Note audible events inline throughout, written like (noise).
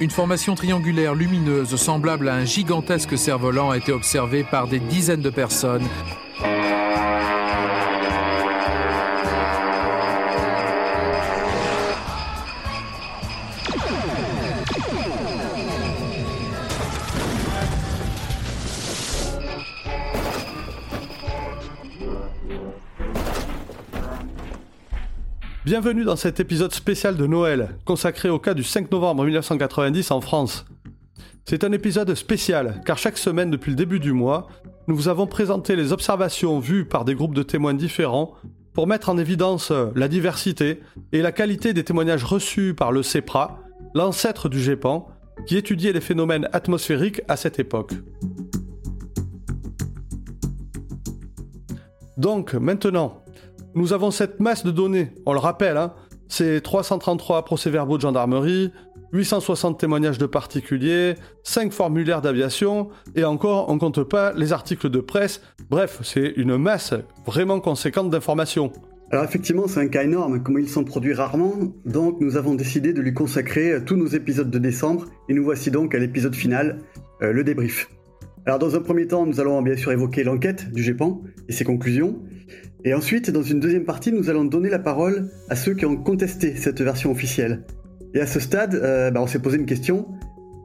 Une formation triangulaire lumineuse semblable à un gigantesque cerf-volant a été observée par des dizaines de personnes Bienvenue dans cet épisode spécial de Noël, consacré au cas du 5 novembre 1990 en France. C'est un épisode spécial, car chaque semaine depuis le début du mois, nous vous avons présenté les observations vues par des groupes de témoins différents pour mettre en évidence la diversité et la qualité des témoignages reçus par le CEPRA, l'ancêtre du GEPAN, qui étudiait les phénomènes atmosphériques à cette époque. Donc maintenant, nous avons cette masse de données, on le rappelle, hein, c'est 333 procès-verbaux de gendarmerie, 860 témoignages de particuliers, 5 formulaires d'aviation, et encore, on compte pas les articles de presse. Bref, c'est une masse vraiment conséquente d'informations. Alors effectivement, c'est un cas énorme, comme ils sont produits rarement, donc nous avons décidé de lui consacrer tous nos épisodes de décembre, et nous voici donc à l'épisode final, euh, le débrief. Alors dans un premier temps, nous allons bien sûr évoquer l'enquête du GEPAN et ses conclusions, et ensuite, dans une deuxième partie, nous allons donner la parole à ceux qui ont contesté cette version officielle. Et à ce stade, euh, bah, on s'est posé une question.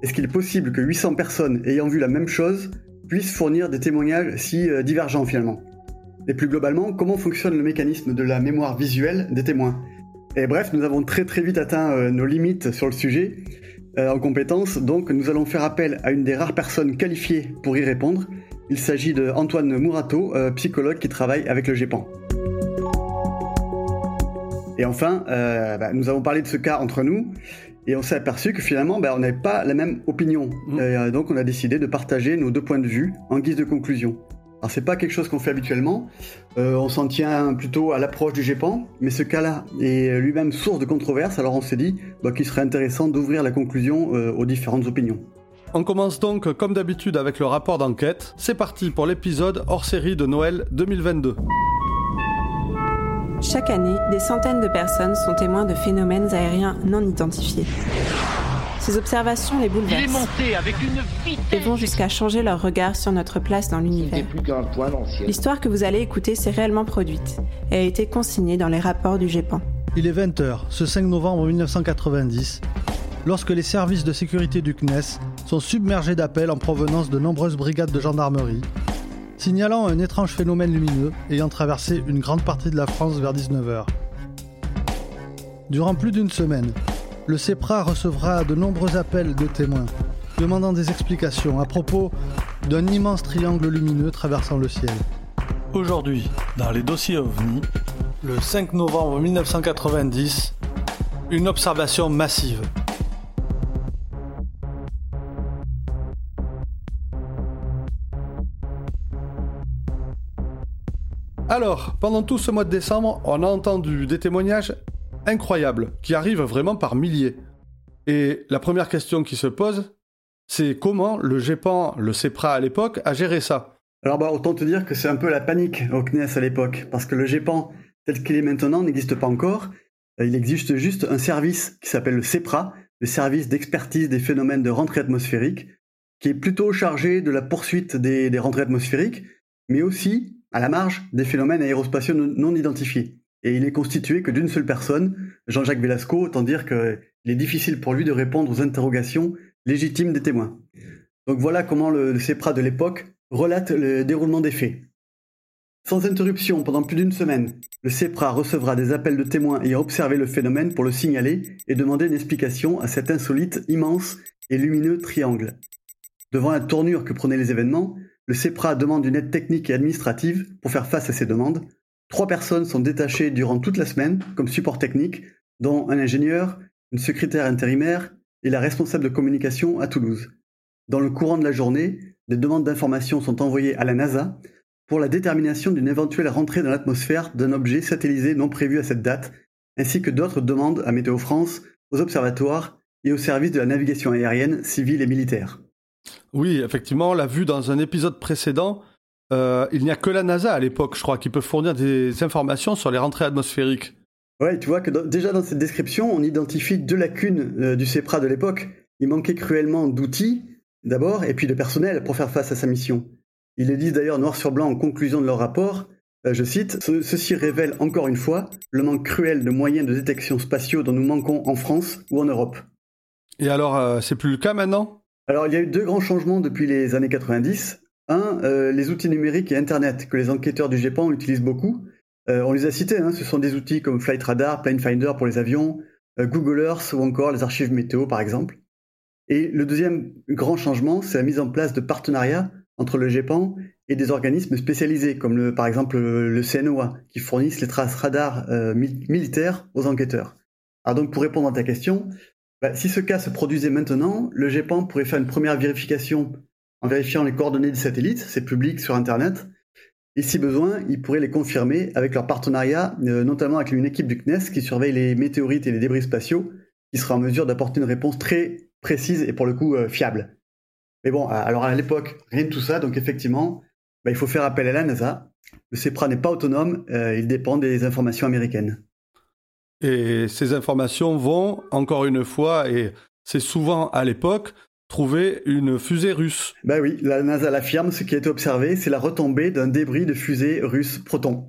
Est-ce qu'il est possible que 800 personnes ayant vu la même chose puissent fournir des témoignages si euh, divergents finalement? Et plus globalement, comment fonctionne le mécanisme de la mémoire visuelle des témoins? Et bref, nous avons très très vite atteint euh, nos limites sur le sujet en compétences, donc nous allons faire appel à une des rares personnes qualifiées pour y répondre, il s'agit de Antoine Mourato, euh, psychologue qui travaille avec le GEPAN. Et enfin, euh, bah, nous avons parlé de ce cas entre nous et on s'est aperçu que finalement, bah, on n'avait pas la même opinion. Mmh. Euh, donc on a décidé de partager nos deux points de vue en guise de conclusion. Alors c'est pas quelque chose qu'on fait habituellement, on s'en tient plutôt à l'approche du GEPAN, mais ce cas-là est lui-même source de controverse, alors on s'est dit bah, qu'il serait intéressant d'ouvrir la conclusion aux différentes opinions. On commence donc comme d'habitude avec le rapport d'enquête. C'est parti pour l'épisode hors série de Noël 2022. Chaque année, des centaines de personnes sont témoins de phénomènes aériens non identifiés. Ces observations les bouleversent et vont jusqu'à changer leur regard sur notre place dans l'univers. L'histoire que vous allez écouter s'est réellement produite et a été consignée dans les rapports du GEPAN. Il est 20h, ce 5 novembre 1990, lorsque les services de sécurité du CNES sont submergés d'appels en provenance de nombreuses brigades de gendarmerie, signalant un étrange phénomène lumineux ayant traversé une grande partie de la France vers 19h. Durant plus d'une semaine, le CEPRA recevra de nombreux appels de témoins demandant des explications à propos d'un immense triangle lumineux traversant le ciel. Aujourd'hui, dans les dossiers OVNI, le 5 novembre 1990, une observation massive Alors, pendant tout ce mois de décembre, on a entendu des témoignages incroyables, qui arrivent vraiment par milliers. Et la première question qui se pose, c'est comment le GEPAN, le CEPRA à l'époque, a géré ça? Alors bah, autant te dire que c'est un peu la panique au CNES à l'époque, parce que le GEPAN, tel qu'il est maintenant, n'existe pas encore. Il existe juste un service qui s'appelle le CEPRA, le service d'expertise des phénomènes de rentrée atmosphérique, qui est plutôt chargé de la poursuite des, des rentrées atmosphériques, mais aussi à la marge des phénomènes aérospatiaux non identifiés. Et il est constitué que d'une seule personne, Jean-Jacques Velasco, autant dire qu'il est difficile pour lui de répondre aux interrogations légitimes des témoins. Donc voilà comment le, CEPRA de l'époque relate le déroulement des faits. Sans interruption pendant plus d'une semaine, le CEPRA recevra des appels de témoins ayant observé le phénomène pour le signaler et demander une explication à cet insolite, immense et lumineux triangle. Devant la tournure que prenaient les événements, le CEPRA demande une aide technique et administrative pour faire face à ces demandes. Trois personnes sont détachées durant toute la semaine comme support technique, dont un ingénieur, une secrétaire intérimaire et la responsable de communication à Toulouse. Dans le courant de la journée, des demandes d'informations sont envoyées à la NASA pour la détermination d'une éventuelle rentrée dans l'atmosphère d'un objet satellisé non prévu à cette date, ainsi que d'autres demandes à Météo France, aux observatoires et aux services de la navigation aérienne civile et militaire. Oui, effectivement, on l'a vu dans un épisode précédent. Euh, il n'y a que la NASA à l'époque, je crois, qui peut fournir des informations sur les rentrées atmosphériques. Ouais, tu vois que déjà dans cette description, on identifie deux lacunes euh, du CEPRA de l'époque. Il manquait cruellement d'outils, d'abord, et puis de personnel pour faire face à sa mission. Ils le disent d'ailleurs noir sur blanc en conclusion de leur rapport. Euh, je cite Ceci révèle encore une fois le manque cruel de moyens de détection spatiaux dont nous manquons en France ou en Europe. Et alors, c'est plus le cas maintenant? Alors, il y a eu deux grands changements depuis les années 90. Un, euh, les outils numériques et Internet que les enquêteurs du GEPAN utilisent beaucoup. on les a cités, hein, ce sont des outils comme Flight Radar, Plane Finder pour les avions, Google Earth ou encore les archives météo par exemple. Et le deuxième grand changement, c'est la mise en place de partenariats entre le GEPAN et des organismes spécialisés, comme le, par exemple le CNOA, qui fournissent les traces radars euh, militaires aux enquêteurs. Alors donc pour répondre à ta question, bah, si ce cas se produisait maintenant, le GEPAN pourrait faire une première vérification en vérifiant les coordonnées des satellites, c'est public sur Internet, et si besoin, ils pourraient les confirmer avec leur partenariat, euh, notamment avec une équipe du CNES qui surveille les météorites et les débris spatiaux, qui sera en mesure d'apporter une réponse très précise et pour le coup euh, fiable. Mais bon, alors à l'époque, rien de tout ça, donc effectivement, bah, il faut faire appel à la NASA. Le CEPRA n'est pas autonome, euh, il dépend des informations américaines. Et ces informations vont, encore une fois, et c'est souvent à l'époque, trouver une fusée russe. Bah oui, la NASA l'affirme, ce qui a été observé, c'est la retombée d'un débris de fusée russe Proton.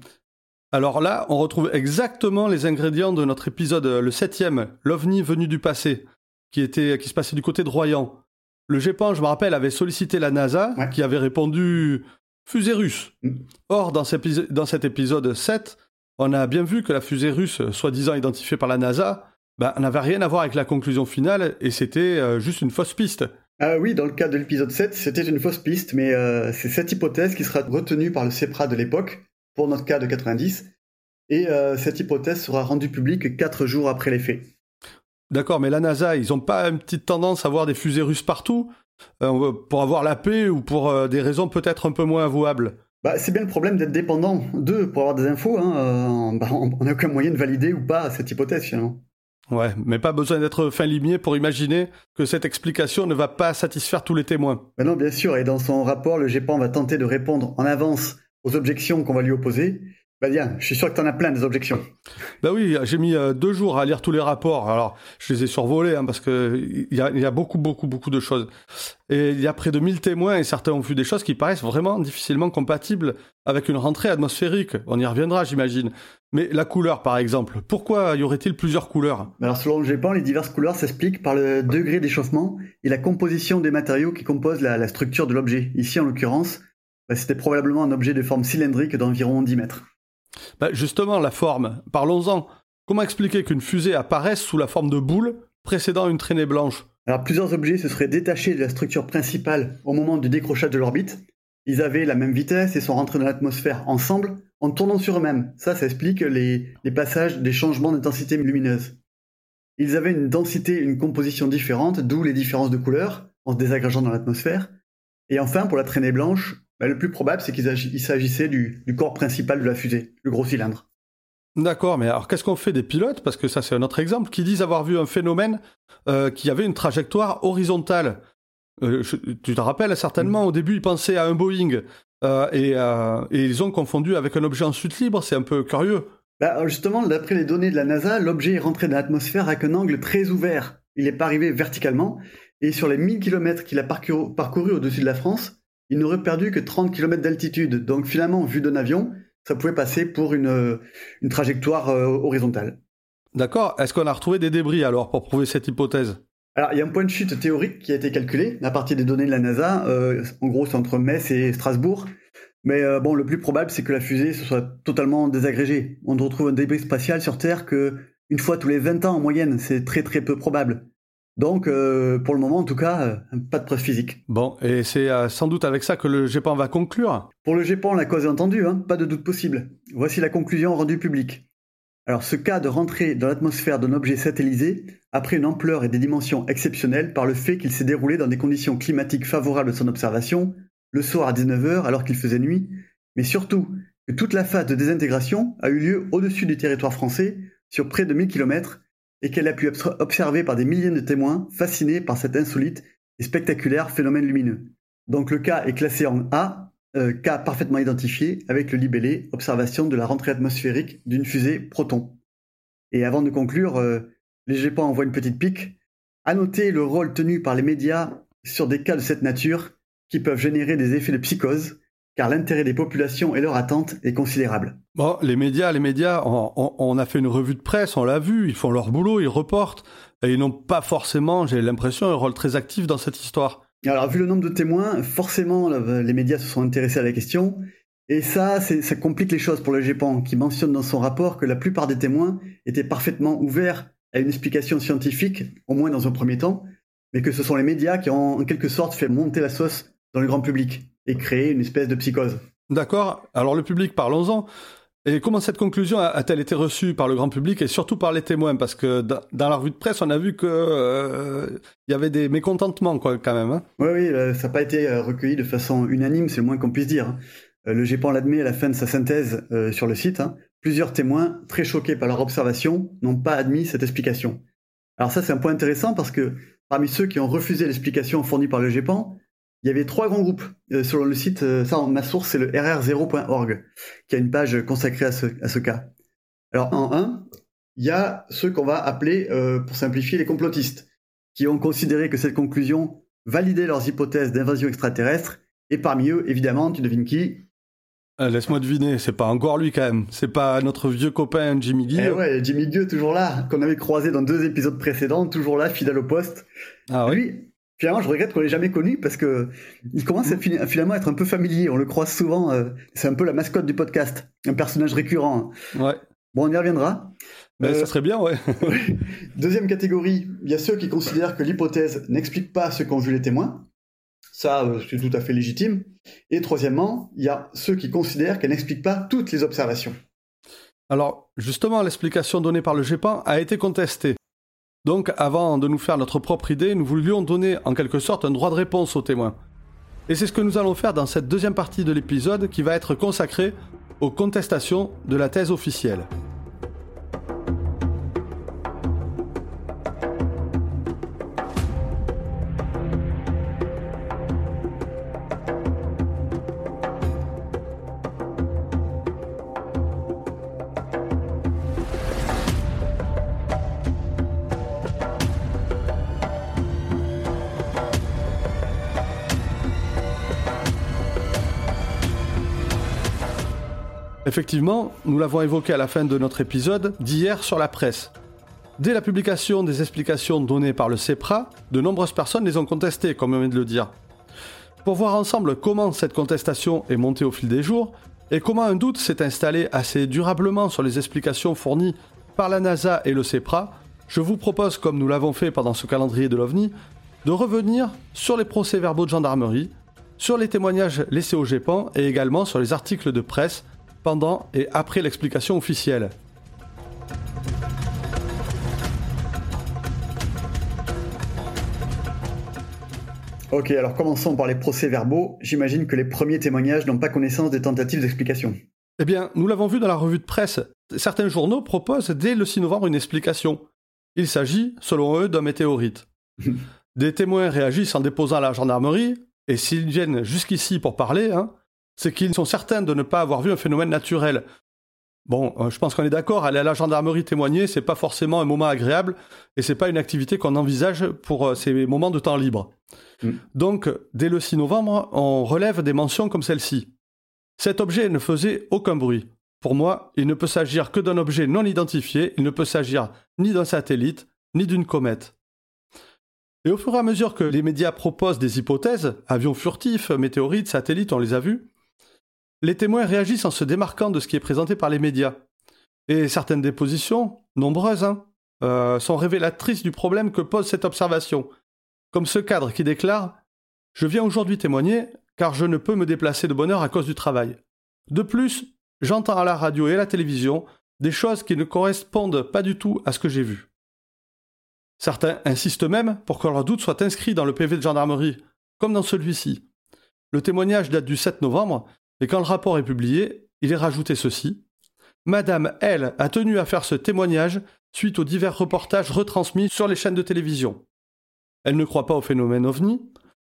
Alors là, on retrouve exactement les ingrédients de notre épisode, le septième, l'OVNI venu du passé, qui, était, qui se passait du côté de Royan. Le GEPAN, je me rappelle, avait sollicité la NASA, qui avait répondu fusée russe. Mm. Or, dans, cet épisode 7, on a bien vu que la fusée russe, soi-disant identifiée par la NASA, ben, n'avait rien à voir avec la conclusion finale et c'était euh, juste une fausse piste. Ah oui, dans le cas de l'épisode 7, c'était une fausse piste, mais euh, c'est cette hypothèse qui sera retenue par le CEPRA de l'époque, pour notre cas de 90, et euh, cette hypothèse sera rendue publique 4 jours après les faits. D'accord, mais la NASA, ils n'ont pas une petite tendance à avoir des fusées russes partout euh, pour avoir la paix ou pour des raisons peut-être un peu moins avouables? Bah, C'est bien le problème d'être dépendant d'eux pour avoir des infos. Hein, euh, bah, on n'a aucun moyen de valider ou pas cette hypothèse finalement. Ouais, mais pas besoin d'être fin limier pour imaginer que cette explication ne va pas satisfaire tous les témoins. Bah non, bien sûr, et dans son rapport, le GEPAN va tenter de répondre en avance aux objections qu'on va lui opposer, bah bien, je suis sûr que tu en as plein des objections. Bah oui, j'ai mis euh, deux jours à lire tous les rapports. Alors, je les ai survolés hein, parce que il y a, y a, beaucoup, beaucoup, beaucoup de choses. Et il y a près de 1000 témoins et certains ont vu des choses qui paraissent vraiment difficilement compatibles avec une rentrée atmosphérique. On y reviendra, j'imagine. Mais la couleur, par exemple, pourquoi y aurait-il plusieurs couleurs? Alors, selon le GEPAN, les diverses couleurs s'expliquent par le degré d'échauffement et la composition des matériaux qui composent la, la structure de l'objet. Ici, en l'occurrence, bah, c'était probablement un objet de forme cylindrique d'environ 10 mètres. Bah, justement, la forme. Parlons-en. Comment expliquer qu'une fusée apparaisse sous la forme de boule précédant une traînée blanche? Alors, plusieurs objets se seraient détachés de la structure principale au moment du décrochage de l'orbite. Ils avaient la même vitesse et sont rentrés dans l'atmosphère ensemble en tournant sur eux-mêmes. Ça, ça explique les, passages des changements d'intensité lumineuse. Ils avaient une densité, une composition différente, d'où les différences de couleurs en se désagrégeant dans l'atmosphère. Et enfin, pour la traînée blanche, bah, le plus probable, c'est qu'il s'agissait du, corps principal de la fusée, le gros cylindre. D'accord, mais alors qu'est-ce qu'on fait des pilotes? Parce que ça, c'est un autre exemple, qui disent avoir vu un phénomène euh, qui avait une trajectoire horizontale. Euh, tu te rappelles certainement, mm. au début, ils pensaient à un Boeing, euh, et, ils ont confondu avec un objet en chute libre, c'est un peu curieux. Bah, justement, d'après les données de la NASA, l'objet est rentré dans l'atmosphère avec un angle très ouvert. Il n'est pas arrivé verticalement, et sur les 1000 km qu'il a parcouru au-dessus de la France, il n'aurait perdu que 30 km d'altitude. Donc finalement, vu d'un avion, ça pouvait passer pour une, euh, une trajectoire euh, horizontale. D'accord. Est-ce qu'on a retrouvé des débris alors pour prouver cette hypothèse? Alors, il y a un point de chute théorique qui a été calculé à partir des données de la NASA. Euh, en gros, c'est entre Metz et Strasbourg. Mais bon, le plus probable, c'est que la fusée se soit totalement désagrégée. On retrouve un débris spatial sur Terre que une fois tous les 20 ans en moyenne. C'est très très peu probable. Donc, euh, pour le moment, en tout cas, euh, pas de preuve physique. Bon, et c'est euh, sans doute avec ça que le GEPAN va conclure Pour le GEPAN, la cause est entendue, hein, pas de doute possible. Voici la conclusion rendue publique. Alors, ce cas de rentrée dans l'atmosphère d'un objet satellisé a pris une ampleur et des dimensions exceptionnelles par le fait qu'il s'est déroulé dans des conditions climatiques favorables à son observation, le soir à 19h alors qu'il faisait nuit, mais surtout que toute la phase de désintégration a eu lieu au-dessus du territoire français, sur près de 1000 km, et qu'elle a pu être observée par des milliers de témoins fascinés par cet insolite et spectaculaire phénomène lumineux. Donc le cas est classé en A, euh, cas parfaitement identifié avec le libellé observation de la rentrée atmosphérique d'une fusée Proton. Et avant de conclure, euh, les GEPAN envoient une petite pique. À noter le rôle tenu par les médias sur des cas de cette nature qui peuvent générer des effets de psychose, car l'intérêt des populations et leur attente est considérable. Bon, les médias, les médias, on, a fait une revue de presse, on l'a vu, ils font leur boulot, ils reportent, et ils n'ont pas forcément, j'ai l'impression, un rôle très actif dans cette histoire. Alors, vu le nombre de témoins, forcément, les médias se sont intéressés à la question, et ça, ça complique les choses pour le GEPAN, qui mentionne dans son rapport que la plupart des témoins étaient parfaitement ouverts à une explication scientifique, au moins dans un premier temps, mais que ce sont les médias qui ont en quelque sorte fait monter la sauce dans le grand public et créé une espèce de psychose. D'accord. Alors le public, parlons-en. Et comment cette conclusion a-t-elle été reçue par le grand public et surtout par les témoins? Parce que dans la revue de presse, on a vu qu'il euh, y avait des mécontentements quand même. Hein. oui, oui, euh, ça n'a pas été euh, recueilli de façon unanime, c'est le moins qu'on puisse dire. Hein. Le GEPAN l'admet à la fin de sa synthèse sur le site. Hein. Plusieurs témoins, très choqués par leur observation, n'ont pas admis cette explication. Alors ça, c'est un point intéressant parce que parmi ceux qui ont refusé l'explication fournie par le GEPAN, il y avait trois grands groupes euh, sur le site. Euh, ça, ma source, c'est le rr0.org, qui a une page consacrée à ce, cas. Alors, en un, il y a ceux qu'on va appeler, euh, pour simplifier, les complotistes, qui ont considéré que cette conclusion validait leurs hypothèses d'invasion extraterrestre. Et parmi eux, évidemment, tu devines qui? Laisse-moi deviner, c'est pas encore lui quand même. C'est pas notre vieux copain Jimmy Guy. Eh ouais, Jimmy Guy, toujours là, qu'on avait croisé dans deux épisodes précédents, toujours là, fidèle au poste. Ah oui Finalement, je regrette qu'on l'ait jamais connu parce que il commence à, finalement à être un peu familier. On le croise souvent. Euh, c'est un peu la mascotte du podcast, un personnage récurrent. Ouais. Bon, on y reviendra. Mais ça euh, serait bien, (laughs) ouais. Deuxième catégorie, il y a ceux qui considèrent que l'hypothèse n'explique pas ce qu'ont vu les témoins. Ça, euh, c'est tout à fait légitime. Et troisièmement, il y a ceux qui considèrent qu'elle n'explique pas toutes les observations. Alors, justement, l'explication donnée par le GEPAN a été contestée. Donc avant de nous faire notre propre idée, nous voulions donner en quelque sorte un droit de réponse aux témoins. Et c'est ce que nous allons faire dans cette deuxième partie de l'épisode qui va être consacrée aux contestations de la thèse officielle. Effectivement, nous l'avons évoqué à la fin de notre épisode d'hier sur la presse. Dès la publication des explications données par le CEPRA, de nombreuses personnes les ont contestées, comme on vient de le dire. Pour voir ensemble comment cette contestation est montée au fil des jours, et comment un doute s'est installé assez durablement sur les explications fournies par la NASA et le CEPRA, je vous propose, comme nous l'avons fait pendant ce calendrier de l'OVNI, de revenir sur les procès-verbaux de gendarmerie, sur les témoignages laissés au GEPAN et également sur les articles de presse pendant et après l'explication officielle. Ok, alors commençons par les procès-verbaux. J'imagine que les premiers témoignages n'ont pas connaissance des tentatives d'explication. Eh bien, nous l'avons vu dans la revue de presse. Certains journaux proposent dès le 6 novembre une explication. Il s'agit, selon eux, d'un météorite. (laughs) des témoins réagissent en déposant à la gendarmerie, et s'ils viennent jusqu'ici pour parler, hein, c'est qu'ils sont certains de ne pas avoir vu un phénomène naturel. Bon, euh, je pense qu'on est d'accord, aller à la gendarmerie témoigner, c'est pas forcément un moment agréable et c'est pas une activité qu'on envisage pour euh, ces moments de temps libre. Mm. Donc, dès le 6 novembre, on relève des mentions comme celle-ci. Cet objet ne faisait aucun bruit. Pour moi, il ne peut s'agir que d'un objet non identifié, il ne peut s'agir ni d'un satellite, ni d'une comète. Et au fur et à mesure que les médias proposent des hypothèses, avions furtifs, météorites, satellites, on les a vus, les témoins réagissent en se démarquant de ce qui est présenté par les médias. Et certaines dépositions, nombreuses, hein, euh, sont révélatrices du problème que pose cette observation. Comme ce cadre qui déclare Je viens aujourd'hui témoigner car je ne peux me déplacer de bonne heure à cause du travail. De plus, j'entends à la radio et à la télévision des choses qui ne correspondent pas du tout à ce que j'ai vu. Certains insistent même pour que leur doute soit inscrit dans le PV de gendarmerie, comme dans celui-ci. Le témoignage date du 7 novembre et quand le rapport est publié, il est rajouté ceci. Madame, elle, a tenu à faire ce témoignage suite aux divers reportages retransmis sur les chaînes de télévision. Elle ne croit pas au phénomène ovni.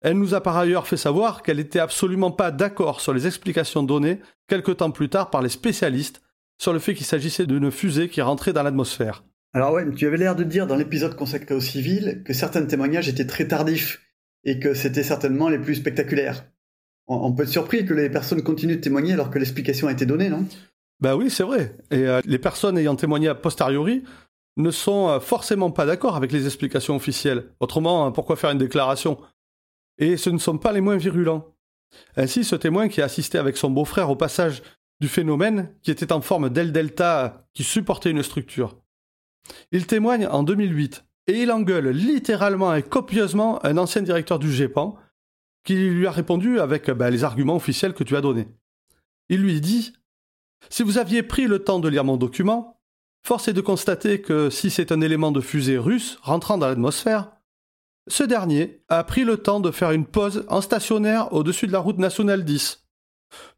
Elle nous a par ailleurs fait savoir qu'elle n'était absolument pas d'accord sur les explications données quelque temps plus tard par les spécialistes, sur le fait qu'il s'agissait d'une fusée qui rentrait dans l'atmosphère. Alors ouais, tu avais l'air de dire dans l'épisode consacré aux civils que certains témoignages étaient très tardifs et que c'était certainement les plus spectaculaires. On peut être surpris que les personnes continuent de témoigner alors que l'explication a été donnée, non? Ben oui, c'est vrai. Et euh, les personnes ayant témoigné a posteriori ne sont euh, forcément pas d'accord avec les explications officielles. Autrement, hein, pourquoi faire une déclaration? Et ce ne sont pas les moins virulents. Ainsi, ce témoin qui a assisté avec son beau-frère au passage du phénomène, qui était en forme d'aile delta qui supportait une structure. Il témoigne en 2008 et il engueule littéralement et copieusement un ancien directeur du GEPAN lui a répondu avec ben, les arguments officiels que tu as donnés. Il lui dit Si vous aviez pris le temps de lire mon document, force est de constater que si c'est un élément de fusée russe rentrant dans l'atmosphère, ce dernier a pris le temps de faire une pause en stationnaire au-dessus de la route nationale 10.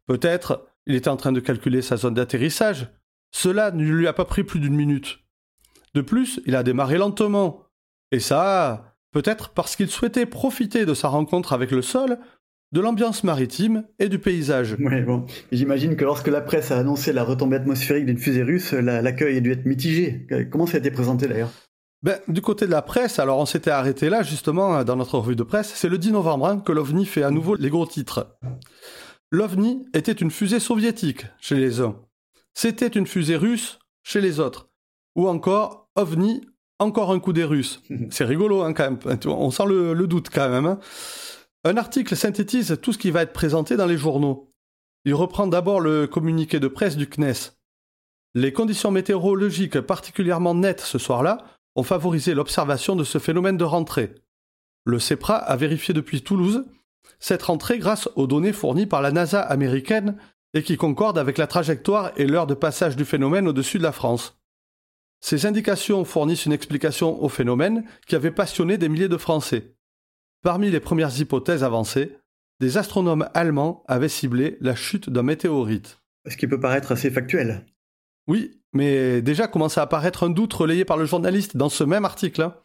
Peut-être il était en train de calculer sa zone d'atterrissage. Cela ne lui a pas pris plus d'une minute. De plus, il a démarré lentement. Et ça, peut-être parce qu'il souhaitait profiter de sa rencontre avec le sol, de l'ambiance maritime et du paysage. Oui, bon. J'imagine que lorsque la presse a annoncé la retombée atmosphérique d'une fusée russe, l'accueil a dû être mitigé. Comment ça a été présenté d'ailleurs? Ben, du côté de la presse, alors on s'était arrêté là justement dans notre revue de presse, c'est le 10 novembre hein, que l'OVNI fait à nouveau les gros titres. L'OVNI était une fusée soviétique chez les uns. C'était une fusée russe chez les autres. Ou encore, OVNI, encore un coup des Russes. (laughs) C'est rigolo hein, quand même. On sent le, doute quand même. Hein. Un article synthétise tout ce qui va être présenté dans les journaux. Il reprend d'abord le communiqué de presse du CNES. Les conditions météorologiques particulièrement nettes ce soir-là ont favorisé l'observation de ce phénomène de rentrée. Le CEPRA a vérifié depuis Toulouse cette rentrée grâce aux données fournies par la NASA américaine et qui concordent avec la trajectoire et l'heure de passage du phénomène au-dessus de la France. Ces indications fournissent une explication au phénomène qui avait passionné des milliers de Français. Parmi les premières hypothèses avancées, des astronomes allemands avaient ciblé la chute d'un météorite. Ce qui peut paraître assez factuel. Oui, mais déjà commence à apparaître un doute relayé par le journaliste dans ce même article. Hein.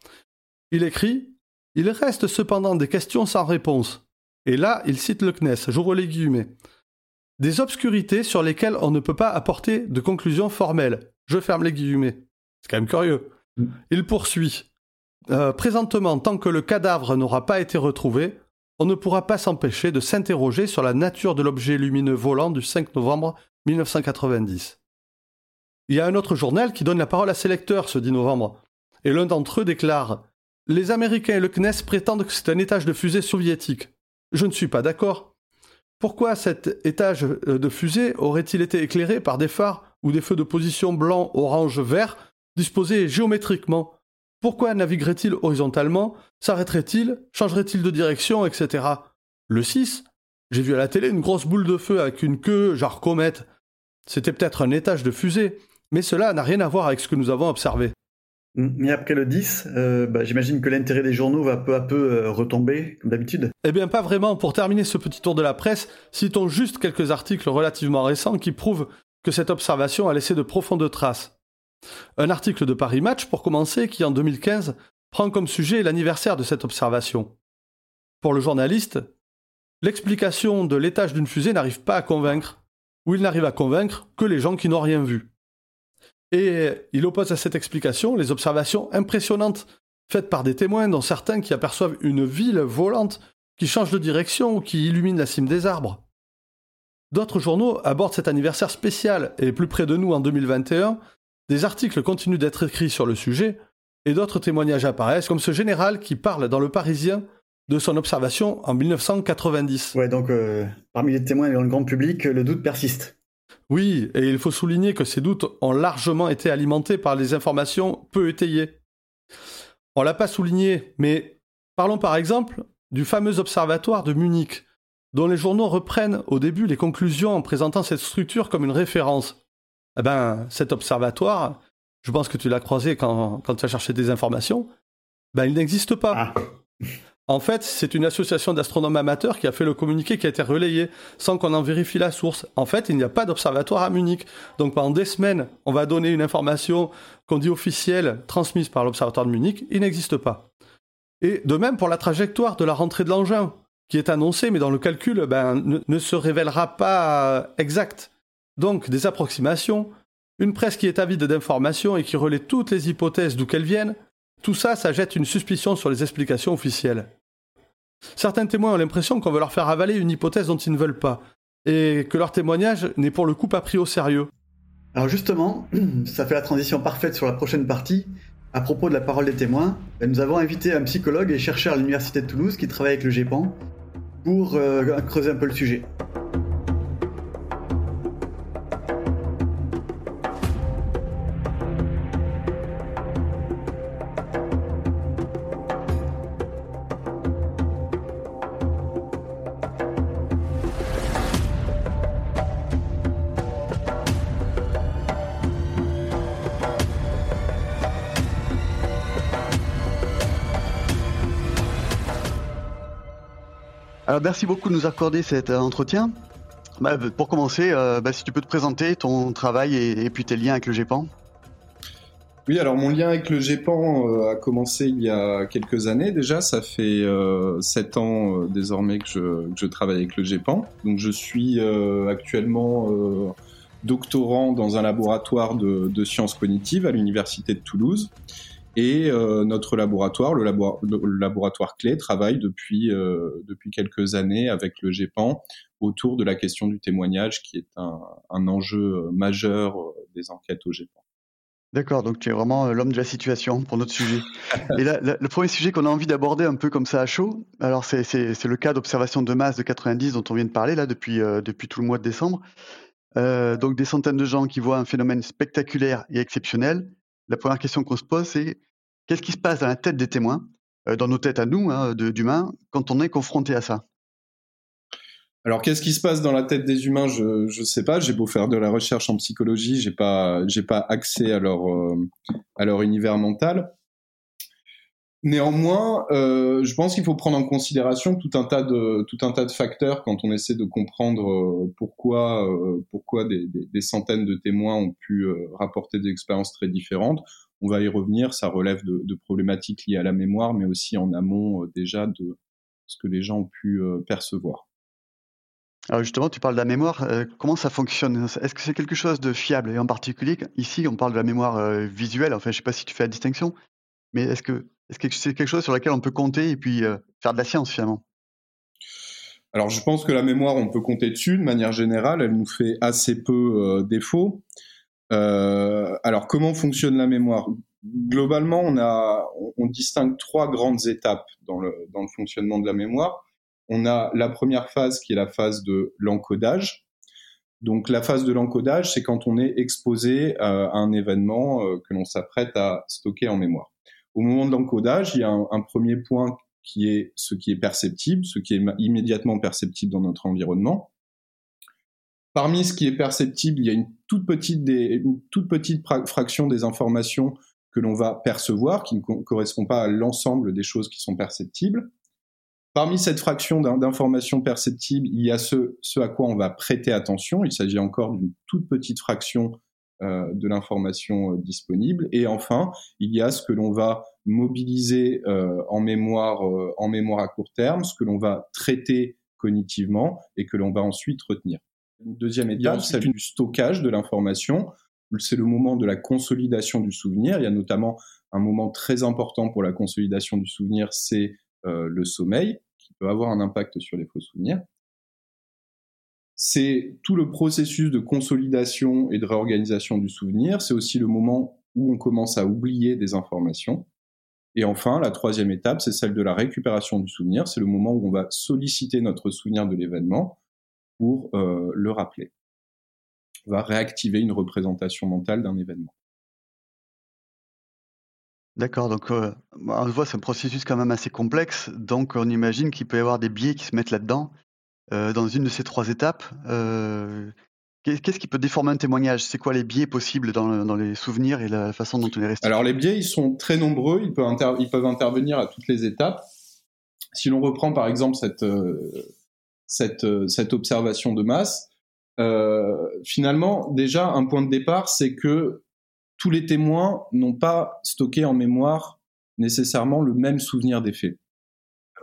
Il écrit Il reste cependant des questions sans réponse. Et là, il cite le CNES, j'ouvre les guillemets. Des obscurités sur lesquelles on ne peut pas apporter de conclusion formelle. Je ferme les guillemets. C'est quand même curieux. Mm. Il poursuit. Euh, présentement, tant que le cadavre n'aura pas été retrouvé, on ne pourra pas s'empêcher de s'interroger sur la nature de l'objet lumineux volant du 5 novembre 1990. Il y a un autre journal qui donne la parole à ses lecteurs ce 10 novembre, et l'un d'entre eux déclare Les Américains et le CNES prétendent que c'est un étage de fusée soviétique. Je ne suis pas d'accord. Pourquoi cet étage euh, de fusée aurait-il été éclairé par des phares ou des feux de position blanc, orange, vert disposés géométriquement Pourquoi naviguerait-il horizontalement? S'arrêterait-il Changerait-il de direction Etc. Le 6, j'ai vu à la télé une grosse boule de feu avec une queue, genre comète. C'était peut-être un étage de fusée, mais cela n'a rien à voir avec ce que nous avons observé. Mais après le 10, euh, bah, j'imagine que l'intérêt des journaux va peu à peu euh, retomber, comme d'habitude. Eh bien, pas vraiment. Pour terminer ce petit tour de la presse, citons juste quelques articles relativement récents qui prouvent que cette observation a laissé de profondes traces. Un article de Paris Match, pour commencer, qui en 2015 prend comme sujet l'anniversaire de cette observation. Pour le journaliste, l'explication de l'étage d'une fusée n'arrive pas à convaincre, ou il n'arrive à convaincre que les gens qui n'ont rien vu. Et il oppose à cette explication les observations impressionnantes faites par des témoins, dont certains qui aperçoivent une ville volante qui change de direction ou qui illumine la cime des arbres. D'autres journaux abordent cet anniversaire spécial et plus près de nous en 2021, des articles continuent d'être écrits sur le sujet et d'autres témoignages apparaissent, comme ce général qui parle dans Le Parisien de son observation en 1990. Ouais, donc euh, parmi les témoins et dans le grand public, le doute persiste. Oui, et il faut souligner que ces doutes ont largement été alimentés par les informations peu étayées. On l'a pas souligné, mais parlons par exemple du fameux observatoire de Munich, dont les journaux reprennent au début les conclusions en présentant cette structure comme une référence. Eh ben, cet observatoire, je pense que tu l'as croisé quand, tu as cherché des informations, ben, il n'existe pas. Ah. En fait, c'est une association d'astronomes amateurs qui a fait le communiqué qui a été relayé sans qu'on en vérifie la source. En fait, il n'y a pas d'observatoire à Munich. Donc pendant des semaines, on va donner une information qu'on dit officielle, transmise par l'observatoire de Munich, il n'existe pas. Et de même pour la trajectoire de la rentrée de l'engin, qui est annoncée, mais dans le calcul ben, ne, se révélera pas exact. Donc des approximations, Une presse qui est avide d'informations et qui relaie toutes les hypothèses d'où qu'elles viennent, tout ça, ça jette une suspicion sur les explications officielles. Certains témoins ont l'impression qu'on veut leur faire avaler une hypothèse dont ils ne veulent pas, et que leur témoignage n'est pour le coup pas pris au sérieux. Alors justement, (clears throat) ça fait la transition parfaite sur la prochaine partie. À propos de la parole des témoins, ben, nous avons invité un psychologue et chercheur à l'Université de Toulouse qui travaille avec le GEPAN pour euh, creuser un peu le sujet. Alors merci beaucoup de nous accorder cet euh, entretien. Bah, pour commencer, euh, bah, si tu peux te présenter ton travail et, puis tes liens avec le GEPAN. Oui, alors mon lien avec le GEPAN euh, a commencé il y a quelques années déjà. Ça fait sept ans désormais que je, travaille avec le GEPAN. Donc je suis actuellement doctorant dans un laboratoire de sciences cognitives à l'université de Toulouse. Et euh, notre laboratoire, le, laboratoire clé, travaille depuis, euh, depuis quelques années avec le GEPAN autour de la question du témoignage, qui est un, enjeu euh, majeur des enquêtes au GEPAN. D'accord, donc tu es vraiment l'homme de la situation pour notre sujet. Et là, le premier sujet qu'on a envie d'aborder un peu comme ça à chaud, alors c'est le cas d'observation de masse de 90 dont on vient de parler là depuis, depuis tout le mois de décembre. donc des centaines de gens qui voient un phénomène spectaculaire et exceptionnel. La première question qu'on se pose, c'est Qu'est-ce qui se passe dans la tête des témoins, euh, dans nos têtes à nous, hein, d'humains, quand on est confronté à ça? Alors, qu'est-ce qui se passe dans la tête des humains Je ne sais pas. J'ai beau faire de la recherche en psychologie, j'ai pas, j'ai pas accès à leur, euh, à leur univers mental. Néanmoins, euh, je pense qu'il faut prendre en considération tout un tas de facteurs quand on essaie de comprendre pourquoi pourquoi des, des, centaines de témoins ont pu rapporter des expériences très différentes on va y revenir, ça relève de, problématiques liées à la mémoire, mais aussi en amont euh, déjà de ce que les gens ont pu euh, percevoir. Alors justement, tu parles de la mémoire. Euh, comment ça fonctionne? Est-ce que c'est quelque chose de fiable? Et en particulier, ici, on parle de la mémoire visuelle. Enfin, je ne sais pas si tu fais la distinction, mais est-ce que c'est quelque chose sur lequel on peut compter et puis faire de la science finalement? Alors, je pense que la mémoire, on peut compter dessus. De manière générale, elle nous fait assez peu défaut. Alors, comment fonctionne la mémoire? Globalement, on, distingue trois grandes étapes dans le, fonctionnement de la mémoire. On a la première phase qui est la phase de l'encodage. Donc la phase de l'encodage, c'est quand on est exposé à un événement que l'on s'apprête à stocker en mémoire. Au moment de l'encodage, il y a un, premier point qui est ce qui est perceptible, ce qui est immédiatement perceptible dans notre environnement. Parmi ce qui est perceptible, il y a une toute petite, fraction des informations que l'on va percevoir, qui ne correspond pas à l'ensemble des choses qui sont perceptibles. Parmi cette fraction d'informations perceptibles, il y a ce, à quoi on va prêter attention. Il s'agit encore d'une toute petite fraction de l'information euh, disponible. Et enfin, il y a ce que l'on va mobiliser euh, en mémoire, en mémoire à court terme, ce que l'on va traiter cognitivement et que l'on va ensuite retenir. Une deuxième étape, c'est du stockage de l'information. C'est le moment de la consolidation du souvenir. Il y a notamment un moment très important pour la consolidation du souvenir, c'est euh, le sommeil, qui peut avoir un impact sur les faux souvenirs. C'est tout le processus de consolidation et de réorganisation du souvenir. C'est aussi le moment où on commence à oublier des informations. Et enfin, la troisième étape, c'est celle de la récupération du souvenir. C'est le moment où on va solliciter notre souvenir de l'événement pour euh, le rappeler. On va réactiver une représentation mentale d'un événement. D'accord, donc euh, on voit c'est un processus quand même assez complexe, donc on imagine qu'il peut y avoir des biais qui se mettent là-dedans. Euh, dans une de ces trois étapes, qu'est-ce qui peut déformer un témoignage? C'est quoi les biais possibles dans, les souvenirs et la façon dont on les reste Alors les biais, ils sont très nombreux, ils peuvent, intervenir à toutes les étapes. Si l'on reprend par exemple cette, euh, observation de masse, euh, finalement, déjà, un point de départ, c'est que tous les témoins n'ont pas stocké en mémoire nécessairement le même souvenir des faits.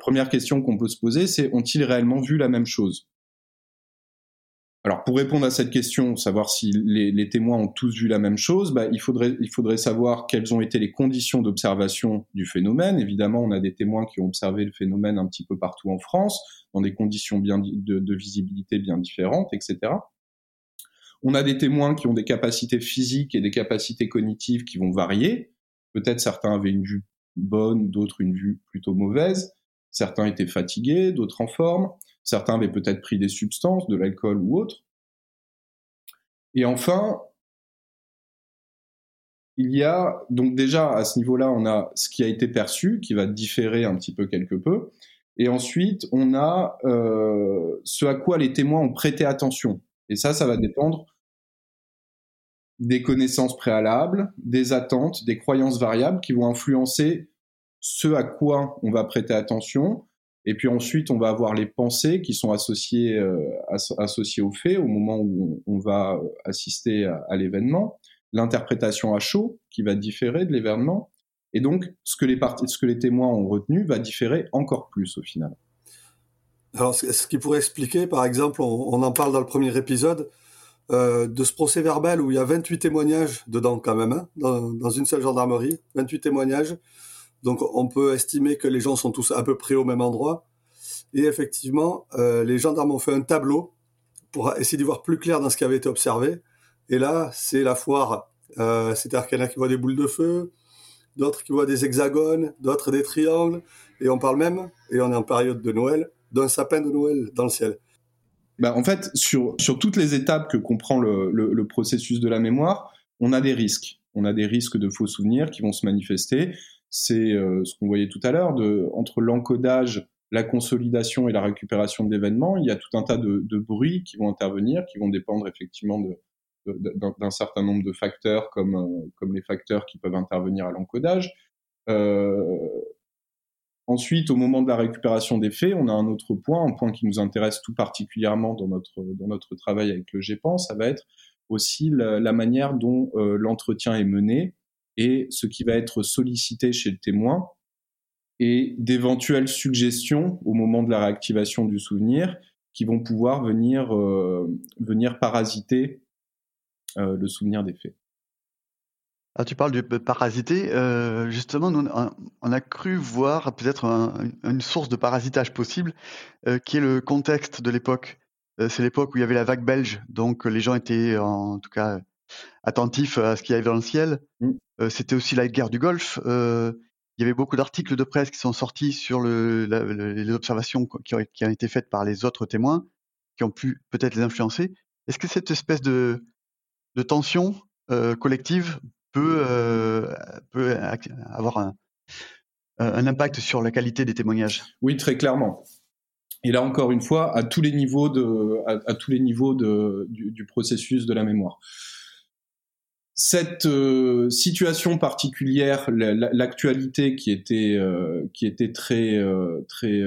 Première question qu'on peut se poser, c'est ont-ils réellement vu la même chose? Alors pour répondre à cette question, savoir si les, témoins ont tous vu la même chose, bah, il, faudrait, savoir quelles ont été les conditions d'observation du phénomène. Évidemment, on a des témoins qui ont observé le phénomène un petit peu partout en France, dans des conditions de visibilité bien différentes, etc. On a des témoins qui ont des capacités physiques et des capacités cognitives qui vont varier. Peut-être certains avaient une vue bonne, d'autres une vue plutôt mauvaise. Certains étaient fatigués, d'autres en forme. Certains avaient peut-être pris des substances, de l'alcool ou autre. Et enfin, il y a donc déjà à ce niveau-là, on a ce qui a été perçu, qui va différer un petit peu quelque peu. Et ensuite, on a euh, ce à quoi les témoins ont prêté attention. Et ça, ça va dépendre des connaissances préalables, des attentes, des croyances variables qui vont influencer ce à quoi on va prêter attention. Et puis ensuite, on va avoir les pensées qui sont associées, euh, associées aux faits au moment où on, va assister à, l'événement, l'interprétation à chaud qui va différer de l'événement, et donc ce que, les ce que les témoins ont retenu va différer encore plus au final. Alors, ce qui pourrait expliquer, par exemple, on, en parle dans le premier épisode, euh, de ce procès verbal où il y a 28 témoignages dedans quand même, hein, dans, dans, une seule gendarmerie, 28 témoignages, donc on peut estimer que les gens sont tous à peu près au même endroit. Et effectivement, euh, les gendarmes ont fait un tableau pour essayer d'y voir plus clair dans ce qui avait été observé. Et là, c'est la foire. Euh, c'est-à-dire qu'il y en a qui voient des boules de feu, d'autres qui voient des hexagones, d'autres des triangles. Et on parle même, et on est en période de Noël, d'un sapin de Noël dans le ciel. Ben, en fait, sur, sur toutes les étapes que comprend le, le processus de la mémoire, on a des risques. On a des risques de faux souvenirs qui vont se manifester c'est euh, ce qu'on voyait tout à l'heure, entre l'encodage, la consolidation et la récupération d'événements, il y a tout un tas de, bruits qui vont intervenir, qui vont dépendre effectivement d'un certain nombre de facteurs comme, euh, comme les facteurs qui peuvent intervenir à l'encodage. Euh, ensuite, au moment de la récupération des faits, on a un autre point, un point qui nous intéresse tout particulièrement dans notre, dans notre travail avec le GEPAN, ça va être aussi la manière dont l'entretien est mené, et ce qui va être sollicité chez le témoin et d'éventuelles suggestions au moment de la réactivation du souvenir qui vont pouvoir venir, euh, venir parasiter euh, le souvenir des faits. Alors tu parles de parasiter, euh, justement, on, a cru voir peut-être une source de parasitage possible, qui est le contexte de l'époque. c'est l'époque où il y avait la vague belge, donc les gens étaient en tout cas attentifs à ce qu'il y avait dans le ciel. Mm. Euh, c'était aussi la guerre du Golfe. Euh, il y avait beaucoup d'articles de presse qui sont sortis sur le, les observations qui ont, qui ont, été faites par les autres témoins, qui ont pu peut-être les influencer. Est-ce que cette espèce de, de tension euh, collective peut, euh, peut avoir un, un, impact sur la qualité des témoignages? Oui, très clairement. Et là encore une fois, à tous les niveaux de, à, à tous les niveaux de, du, du, processus de la mémoire cette euh, situation particulière, l'actualité qui était euh, qui était très euh, très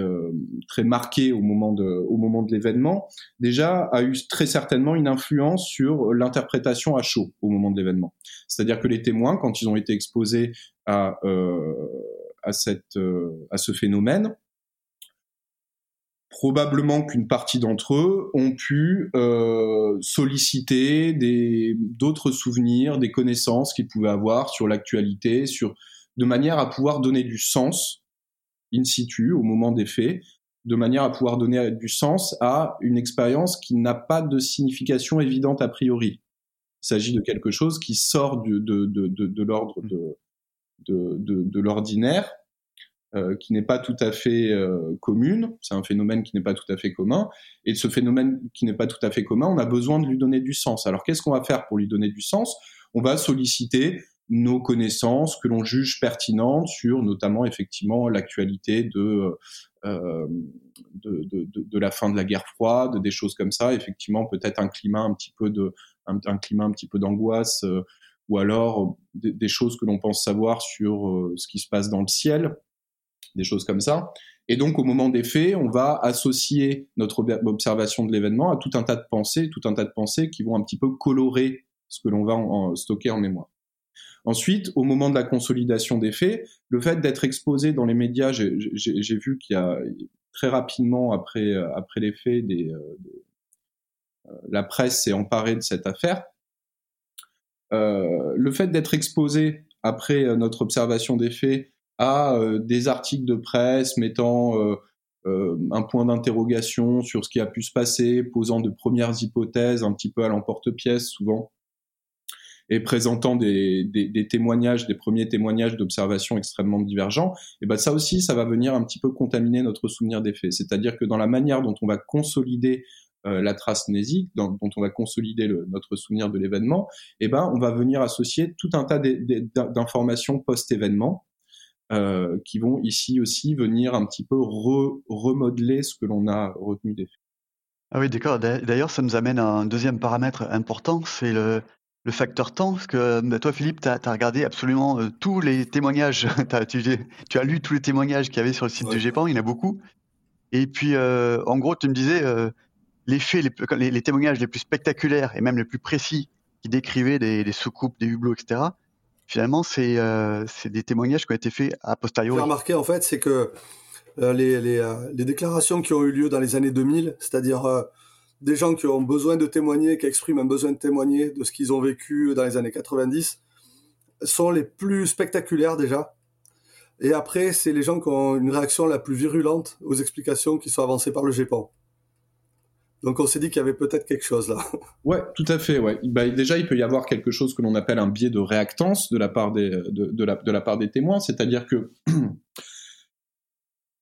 très marquée au moment de au moment de l'événement, déjà a eu très certainement une influence sur l'interprétation à chaud au moment de l'événement. C'est-à-dire que les témoins, quand ils ont été exposés à à cette à ce phénomène, probablement qu'une partie d'entre eux ont pu euh, solliciter d'autres souvenirs, des connaissances qu'ils pouvaient avoir sur l'actualité, sur de manière à pouvoir donner du sens in situ au moment des faits, de manière à pouvoir donner du sens à une expérience qui n'a pas de signification évidente a priori. Il s'agit de quelque chose qui sort de, de, de, de l'ordre de, de l'ordinaire euh, qui n'est pas tout à fait euh, commune, c'est un phénomène qui n'est pas tout à fait commun, et ce phénomène qui n'est pas tout à fait commun, on a besoin de lui donner du sens. Alors qu'est-ce qu'on va faire pour lui donner du sens? On va solliciter nos connaissances que l'on juge pertinentes sur notamment effectivement l'actualité de, euh, de, de, de, la fin de la guerre froide, des choses comme ça, effectivement peut-être un climat un petit peu de un, climat un petit peu d'angoisse euh, ou alors des, des, choses que l'on pense savoir sur ce qui se passe dans le ciel des choses comme ça. Et donc, au moment des faits, on va associer notre observation de l'événement à tout un tas de pensées, tout un tas de pensées qui vont un petit peu colorer ce que l'on va stocker en mémoire. Ensuite, au moment de la consolidation des faits, le fait d'être exposé dans les médias, j'ai vu qu'il y a très rapidement après, après les faits des, la presse s'est emparée de cette affaire. le fait d'être exposé après notre observation des faits à des articles de presse mettant un point d'interrogation sur ce qui a pu se passer, posant de premières hypothèses un petit peu à l'emporte-pièce souvent, et présentant des, des, témoignages, des premiers témoignages d'observations extrêmement divergents, et ben ça aussi, ça va venir un petit peu contaminer notre souvenir des faits. C'est-à-dire que dans la manière dont on va consolider euh, la trace nésique, dont on va consolider le, notre souvenir de l'événement, et ben on va venir associer tout un tas d'informations post-événement. Euh, qui vont ici aussi venir un petit peu remodeler ce que l'on a retenu des faits. Ah oui, d'accord. D'ailleurs, ça nous amène à un deuxième paramètre important, c'est le, le facteur temps, parce que bah, toi, Philippe, tu as, regardé absolument euh, tous les témoignages, (laughs) tu, tu, as lu tous les témoignages qu'il y avait sur le site du GEPAN, il y en a beaucoup. Et puis, euh, en gros, tu me disais, euh, les faits, les, les, témoignages les plus spectaculaires et même les plus précis qui décrivaient des, des soucoupes, des hublots, etc., finalement, c'est des témoignages qui ont été faits a posteriori. Ce que remarqué, en fait, c'est que les, les, déclarations qui ont eu lieu dans les années 2000, c'est-à-dire des gens qui ont besoin de témoigner, qui expriment un besoin de témoigner de ce qu'ils ont vécu dans les années 90, sont les plus spectaculaires déjà. Et après, c'est les gens qui ont une réaction la plus virulente aux explications qui sont avancées par le GEPAN. Donc on s'est dit qu'il y avait peut-être quelque chose là. (laughs) Ouais, tout à fait. Ouais. Bah, déjà, il peut y avoir quelque chose que l'on appelle un biais de réactance de la part des, de, la, part des témoins, c'est-à-dire que (clears throat)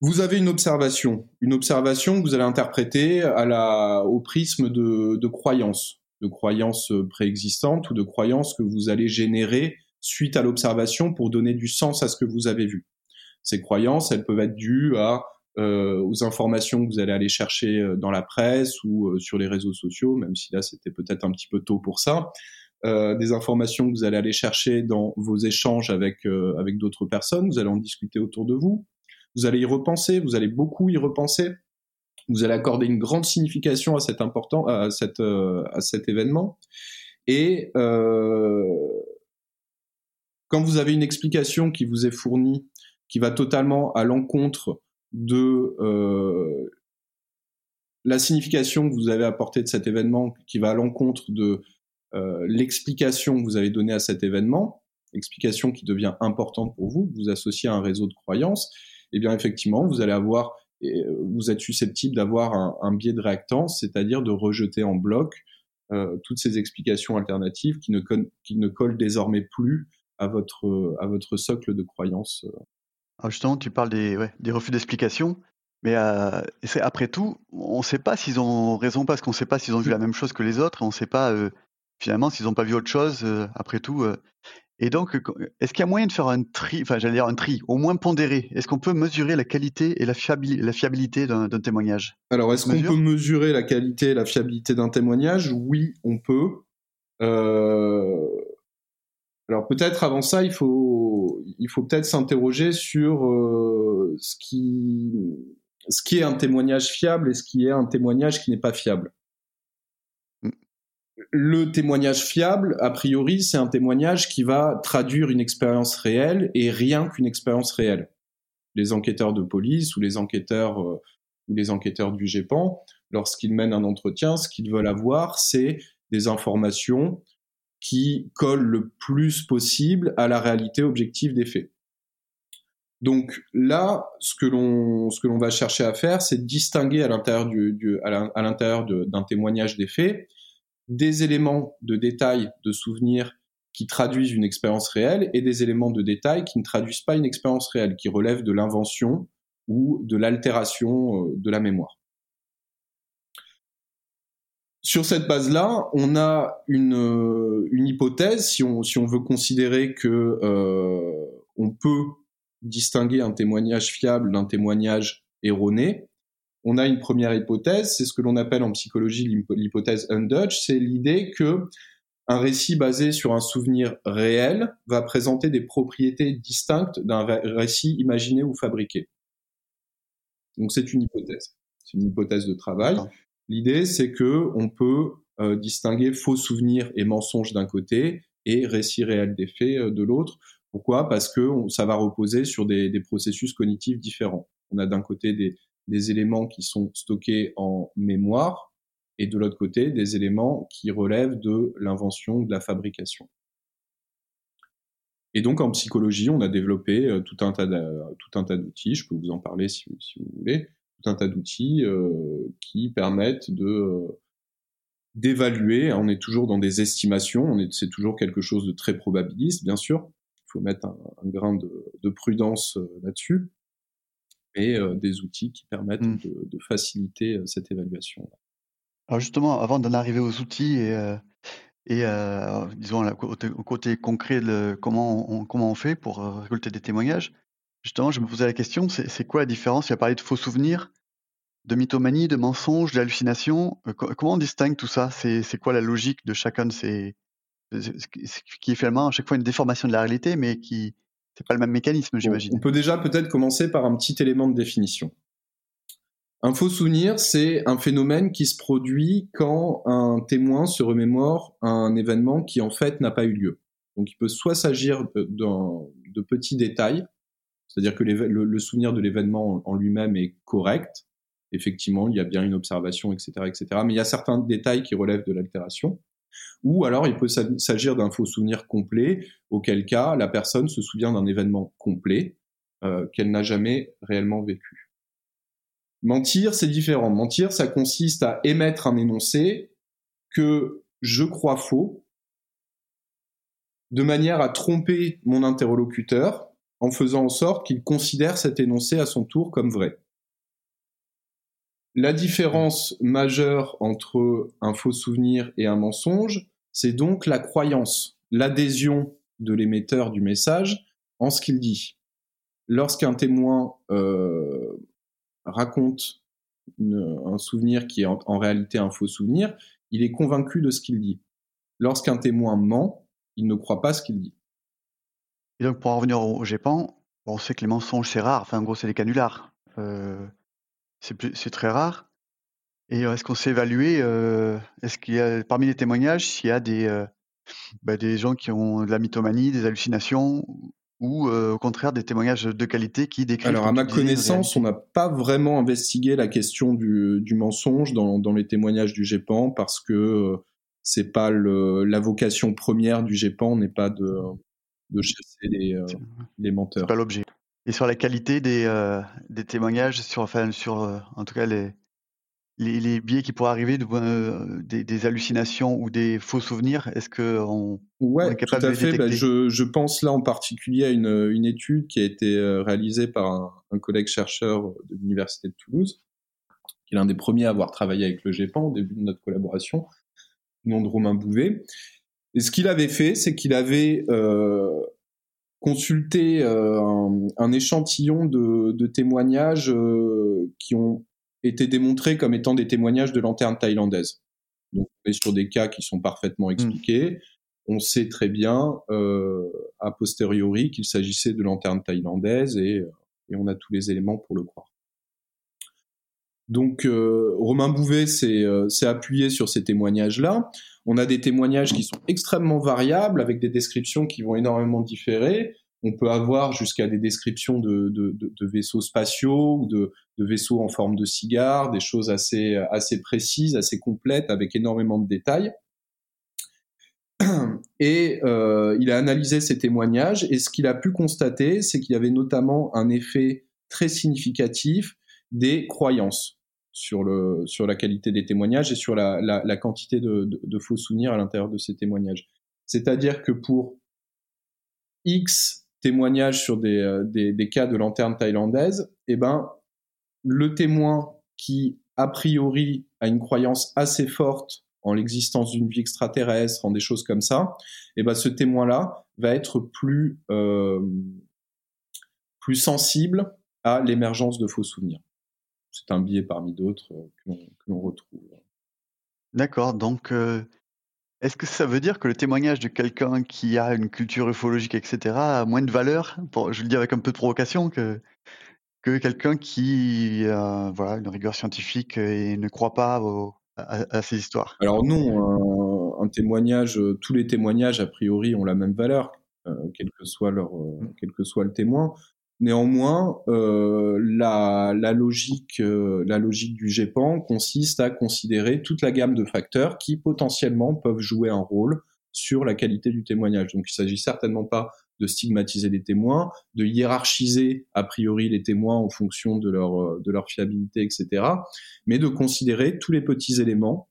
Vous avez une observation, une observation que vous allez interpréter au prisme de, de croyances, de croyances préexistantes ou de croyances que vous allez générer suite à l'observation pour donner du sens à ce que vous avez vu. Ces croyances, elles peuvent être dues à, aux informations que vous allez aller chercher euh, dans la presse ou euh, sur les réseaux sociaux, même si là c'était peut-être un petit peu tôt pour ça. Euh, des informations que vous allez aller chercher dans vos échanges avec, euh, avec d'autres personnes, vous allez en discuter autour de vous, vous allez y repenser, vous allez beaucoup y repenser, vous allez accorder une grande signification à cet important, à, cette, euh, à cet événement. Et euh, quand vous avez une explication qui vous est fournie, qui va totalement à l'encontre de euh, la signification que vous avez apportée de cet événement, qui va à l'encontre de l'explication que vous avez donnée à cet événement, explication qui devient importante pour vous, vous associez à un réseau de croyances, eh bien effectivement, vous allez avoir, euh, vous êtes susceptible d'avoir un, biais de réactance, c'est-à-dire de rejeter en bloc euh, toutes ces explications alternatives qui ne, qui ne collent désormais plus à votre, à votre socle de croyance. Euh. Alors justement, tu parles des, des refus d'explication, mais après tout, on ne sait pas s'ils ont raison parce qu'on ne sait pas s'ils ont vu la même chose que les autres, on ne sait pas finalement s'ils n'ont pas vu autre chose. après tout, et donc, est-ce qu'il y a moyen de faire un tri, enfin j'allais dire un tri, au moins pondéré Est-ce qu'on peut mesurer la qualité et la, fiabilité d'un témoignage? Alors, est-ce qu'on peut mesurer la qualité et la fiabilité d'un témoignage? Oui, on peut. Euh... Alors peut-être avant ça, il faut, il faut peut-être s'interroger sur euh, ce, qui, ce qui est un témoignage fiable et ce qui est un témoignage qui n'est pas fiable le témoignage fiable, a priori, c'est un témoignage qui va traduire une expérience réelle et rien qu'une expérience réelle. Les enquêteurs de police ou les enquêteurs euh, ou les enquêteurs du GEPAN, lorsqu'ils mènent un entretien, ce qu'ils veulent avoir, c'est des informations qui collent le plus possible à la réalité objective des faits. Donc là, ce que l'on va chercher à faire, c'est distinguer à l'intérieur du, à l'intérieur d'un témoignage des faits des éléments de détail, de souvenirs qui traduisent une expérience réelle et des éléments de détail qui ne traduisent pas une expérience réelle, qui relèvent de l'invention ou de l'altération euh, de la mémoire. Sur cette base-là, on a une, euh, une hypothèse, si on, si on, veut considérer que euh, on peut distinguer un témoignage fiable d'un témoignage erroné, on a une première hypothèse, c'est ce que l'on appelle en psychologie l'hypothèse Undutch, c'est l'idée que un récit basé sur un souvenir réel va présenter des propriétés distinctes d'un récit imaginé ou fabriqué. Donc c'est une hypothèse, c'est une hypothèse de travail. L'idée c'est que on peut euh, distinguer faux souvenirs et mensonges d'un côté et récit réel des faits euh, de l'autre. Pourquoi? Parce que ça va reposer sur des, processus cognitifs différents. On a d'un côté des, des éléments qui sont stockés en mémoire et de l'autre côté, des éléments qui relèvent de l'invention, de la fabrication. Et donc en psychologie, on a développé euh, tout un tas d'outils, je peux vous en parler si, vous voulez, tout un tas d'outils euh, qui permettent de euh, d'évaluer. On est toujours dans des estimations, c'est toujours quelque chose de très probabiliste, bien sûr. Il faut mettre un, grain de, prudence là-dessus, et des outils qui permettent mmh. de, faciliter cette évaluation. Alors justement, avant d'en arriver aux outils et et euh, disons, au côté concret de comment on, comment on fait pour euh, récolter des témoignages, justement, je me posais la question, c'est quoi la différence? Il a parlé de faux souvenirs, de mythomanie, de mensonges, d'hallucinations. Euh, comment on distingue tout ça? C'est quoi la logique de chacun de ces... qui est finalement à chaque fois une déformation de la réalité, mais qui... C'est pas le même mécanisme, j'imagine. On peut déjà peut-être commencer par un petit élément de définition. Un faux souvenir, c'est un phénomène qui se produit quand un témoin se remémore un événement qui en fait n'a pas eu lieu. Donc il peut soit s'agir de, petits détails, c'est-à-dire que le, souvenir de l'événement en, lui-même est correct, effectivement il y a bien une observation, etc., etc. Mais il y a certains détails qui relèvent de l'altération. Ou alors il peut s'agir d'un faux souvenir complet, auquel cas la personne se souvient d'un événement complet euh, qu'elle n'a jamais réellement vécu. Mentir, c'est différent. Mentir, ça consiste à émettre un énoncé que je crois faux, de manière à tromper mon interlocuteur en faisant en sorte qu'il considère cet énoncé à son tour comme vrai. La différence majeure entre un faux souvenir et un mensonge, c'est donc la croyance, l'adhésion de l'émetteur du message en ce qu'il dit. Lorsqu'un témoin euh, raconte un souvenir qui est en, réalité un faux souvenir, il est convaincu de ce qu'il dit. Lorsqu'un témoin ment, il ne croit pas ce qu'il dit. Et donc pour en revenir au GEPAN, on sait que les mensonges c'est rare, enfin en gros c'est des canulars. Euh, c'est très rare. Et est-ce qu'on sait évaluer, euh, est-ce qu'il y a parmi les témoignages, s'il y a des, euh, bah, des gens qui ont de la mythomanie, des hallucinations, ou au contraire des témoignages de qualité qui décrivent. Alors à ma connaissance, on n'a pas vraiment investigué la question du, du mensonge dans, dans, les témoignages du GEPAN parce que c'est pas le, la vocation première du GEPAN n'est pas de, de chasser les, les menteurs. C'est pas l'objet. Et sur la qualité des, des témoignages, sur, enfin, sur en tout cas les, les, biais qui pourraient arriver, de, euh, des, hallucinations ou des faux souvenirs, est-ce qu'on ouais, est capable tout à fait. Bah, je, je, pense là en particulier à une, une étude qui a été euh, réalisée par un, collègue chercheur de l'université de Toulouse, qui est l'un des premiers à avoir travaillé avec le GEPAN au début de notre collaboration, nom de Romain Bouvet. Et ce qu'il avait fait, c'est qu'il avait euh, consulté euh, un, un, échantillon de, de témoignages euh, qui ont été démontrés comme étant des témoignages de lanternes thaïlandaises. Donc, on est sur des cas qui sont parfaitement hmm. expliqués. On sait très bien, euh, a posteriori, qu'il s'agissait de lanternes thaïlandaises et, euh, et, on a tous les éléments pour le croire. Donc, euh, Romain Bouvet s'est euh, appuyé sur ces témoignages-là. On a des témoignages qui sont extrêmement variables, avec des descriptions qui vont énormément différer on peut avoir jusqu'à des descriptions de, vaisseaux spatiaux ou de, vaisseaux en forme de cigare, des choses assez, assez précises, assez complètes, avec énormément de détails. Et euh, il a analysé ces témoignages et ce qu'il a pu constater, c'est qu'il y avait notamment un effet très significatif des croyances sur, le, sur la qualité des témoignages et sur la, la quantité de faux souvenirs à l'intérieur de ces témoignages. C'est-à-dire que pour X témoignages sur euh, des, des, cas de lanterne thaïlandaise, eh ben, le témoin qui, a priori, a une croyance assez forte en l'existence d'une vie extraterrestre, en des choses comme ça, eh ben, ce témoin-là va être plus, euh, plus sensible à l'émergence de faux souvenirs. C'est un biais parmi d'autres euh, que l'on retrouve. D'accord, donc est-ce que ça veut dire que le témoignage de quelqu'un qui a une culture ufologique, etc., a moins de valeur, je le dis avec un peu de provocation, que, que quelqu'un qui a voilà, une rigueur scientifique et ne croit pas à, ces histoires? Alors non, un, témoignage, tous les témoignages a priori ont la même valeur, euh, quel, que soit leur, euh, mmh. quel que soit le témoin. Néanmoins, euh, la, logique, euh, la logique du GEPAN consiste à considérer toute la gamme de facteurs qui potentiellement peuvent jouer un rôle sur la qualité du témoignage. Donc, il s'agit certainement pas de stigmatiser les témoins, de hiérarchiser a priori les témoins en fonction de leur, euh, fiabilité, etc., mais de considérer tous les petits éléments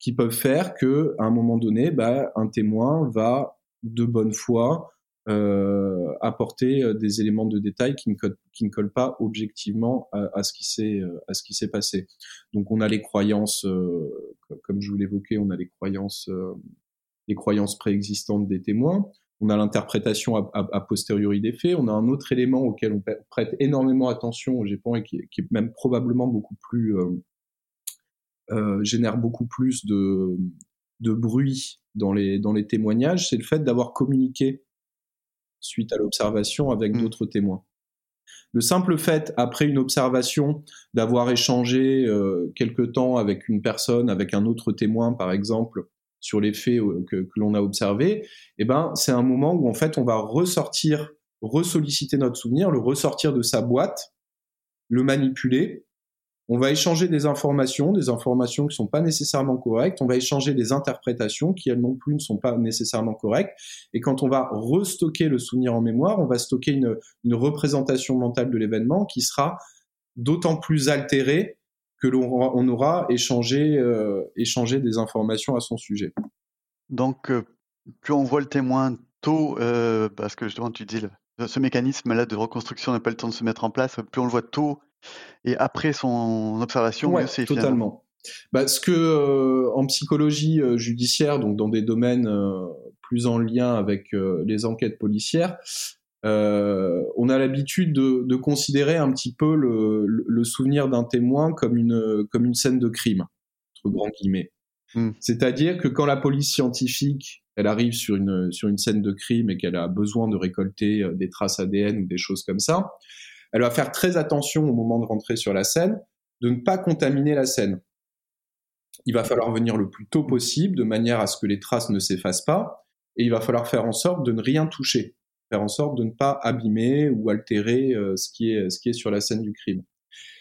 qui peuvent faire que, à un moment donné, bah, un témoin va de bonne foi apporter euh, des éléments de détail qui ne, qui ne collent pas objectivement à, ce qui s'est euh, à ce qui s'est passé. Donc on a les croyances, comme je vous l'évoquais, on a les croyances les croyances préexistantes des témoins. On a l'interprétation a, posteriori des faits. On a un autre élément auquel on prête énormément attention au Japon et qui, qui est même probablement beaucoup plus euh, génère beaucoup plus de, de bruit dans les, dans les témoignages, c'est le fait d'avoir communiqué suite à l'observation avec mmh. d'autres témoins. Le simple fait, après une observation, d'avoir échangé euh, quelque temps avec une personne, avec un autre témoin, par exemple, sur les faits euh, que, que l'on a observés, eh ben, c'est un moment où en fait on va ressortir, ressolliciter notre souvenir, le ressortir de sa boîte, le manipuler on va échanger des informations, des informations qui sont pas nécessairement correctes. On va échanger des interprétations qui elles non plus ne sont pas nécessairement correctes. Et quand on va restocker le souvenir en mémoire, on va stocker une, représentation mentale de l'événement qui sera d'autant plus altérée que l'on aura échangé, euh, échangé des informations à son sujet. Donc, euh, plus on voit le témoin tôt, euh, parce que justement tu dis ce mécanisme-là de reconstruction n'a pas le temps de se mettre en place, plus on le voit tôt et après son observation, c'est totalement. Bah, ce que euh, en psychologie euh, judiciaire, donc dans des domaines euh, plus en lien avec les enquêtes policières, on a l'habitude de, considérer un petit peu le, souvenir d'un témoin comme une comme une scène de crime, entre grands guillemets. Hmm. C'est-à-dire que quand la police scientifique elle arrive sur une sur une scène de crime et qu'elle a besoin de récolter des traces ADN ou des choses comme ça, elle va faire très attention au moment de rentrer sur la scène de ne pas contaminer la scène. Il va falloir venir le plus tôt possible de manière à ce que les traces ne s'effacent pas et il va falloir faire en sorte de ne rien toucher, faire en sorte de ne pas abîmer ou altérer euh, ce qui est ce qui est sur la scène du crime.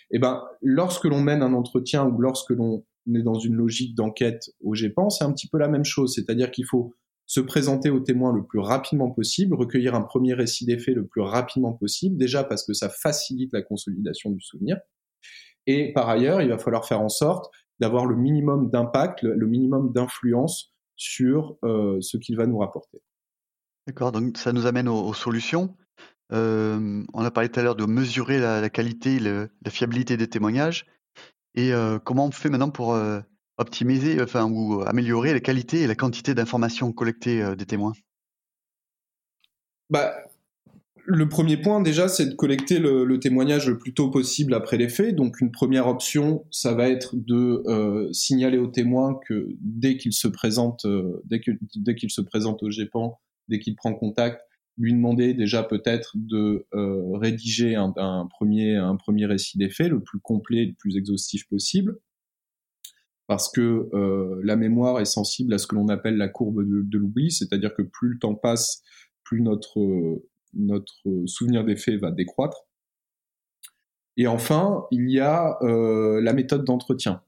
Et eh ben lorsque l'on mène un entretien ou lorsque l'on est dans une logique d'enquête au GEPAN, c'est un petit peu la même chose, c'est-à-dire qu'il faut se présenter au témoin le plus rapidement possible, recueillir un premier récit des faits le plus rapidement possible, déjà parce que ça facilite la consolidation du souvenir. Et par ailleurs, il va falloir faire en sorte d'avoir le minimum d'impact, le, minimum d'influence sur euh, ce qu'il va nous rapporter. D'accord, donc ça nous amène aux, solutions. Euh, on a parlé tout à l'heure de mesurer la, qualité, la fiabilité des témoignages. Et euh, comment on fait maintenant pour optimiser, enfin, ou améliorer la qualité et la quantité d'informations collectées euh, des témoins? Bah, Le premier point, déjà, c'est de collecter le, témoignage le plus tôt possible après les faits. Donc, une première option, ça va être de euh, signaler au témoin que dès qu'il se présente, euh, dès qu'il se présente au GEPAN, dès qu'il prend contact, lui demander déjà peut-être de rédiger un, premier, un premier récit des faits, le plus complet, le plus exhaustif possible parce que euh, la mémoire est sensible à ce que l'on appelle la courbe de, l'oubli, c'est-à-dire que plus le temps passe, plus notre, notre souvenir des faits va décroître. Et enfin, il y a euh, la méthode d'entretien.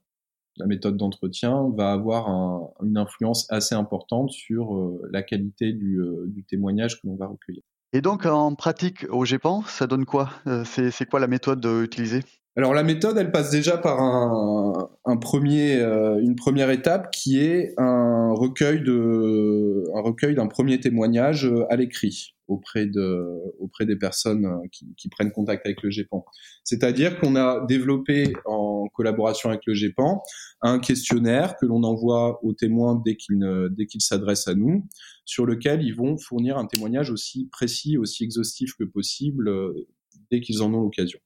La méthode d'entretien va avoir une influence assez importante sur euh, la qualité du, du, témoignage que l'on va recueillir. Et donc en pratique au GEPAN, ça donne quoi? C'est quoi la méthode utilisée? Alors la méthode, elle passe déjà par un, premier, euh, une première étape qui est un recueil de, un recueil d'un premier témoignage euh, à l'écrit auprès de, auprès des personnes euh, qui, prennent contact avec le GEPAN. C'est-à-dire qu'on a développé en collaboration avec le GEPAN un questionnaire que l'on envoie aux témoins dès qu'ils dès qu'ils s'adressent à nous, sur lequel ils vont fournir un témoignage aussi précis, aussi exhaustif que possible dès qu'ils en ont l'occasion.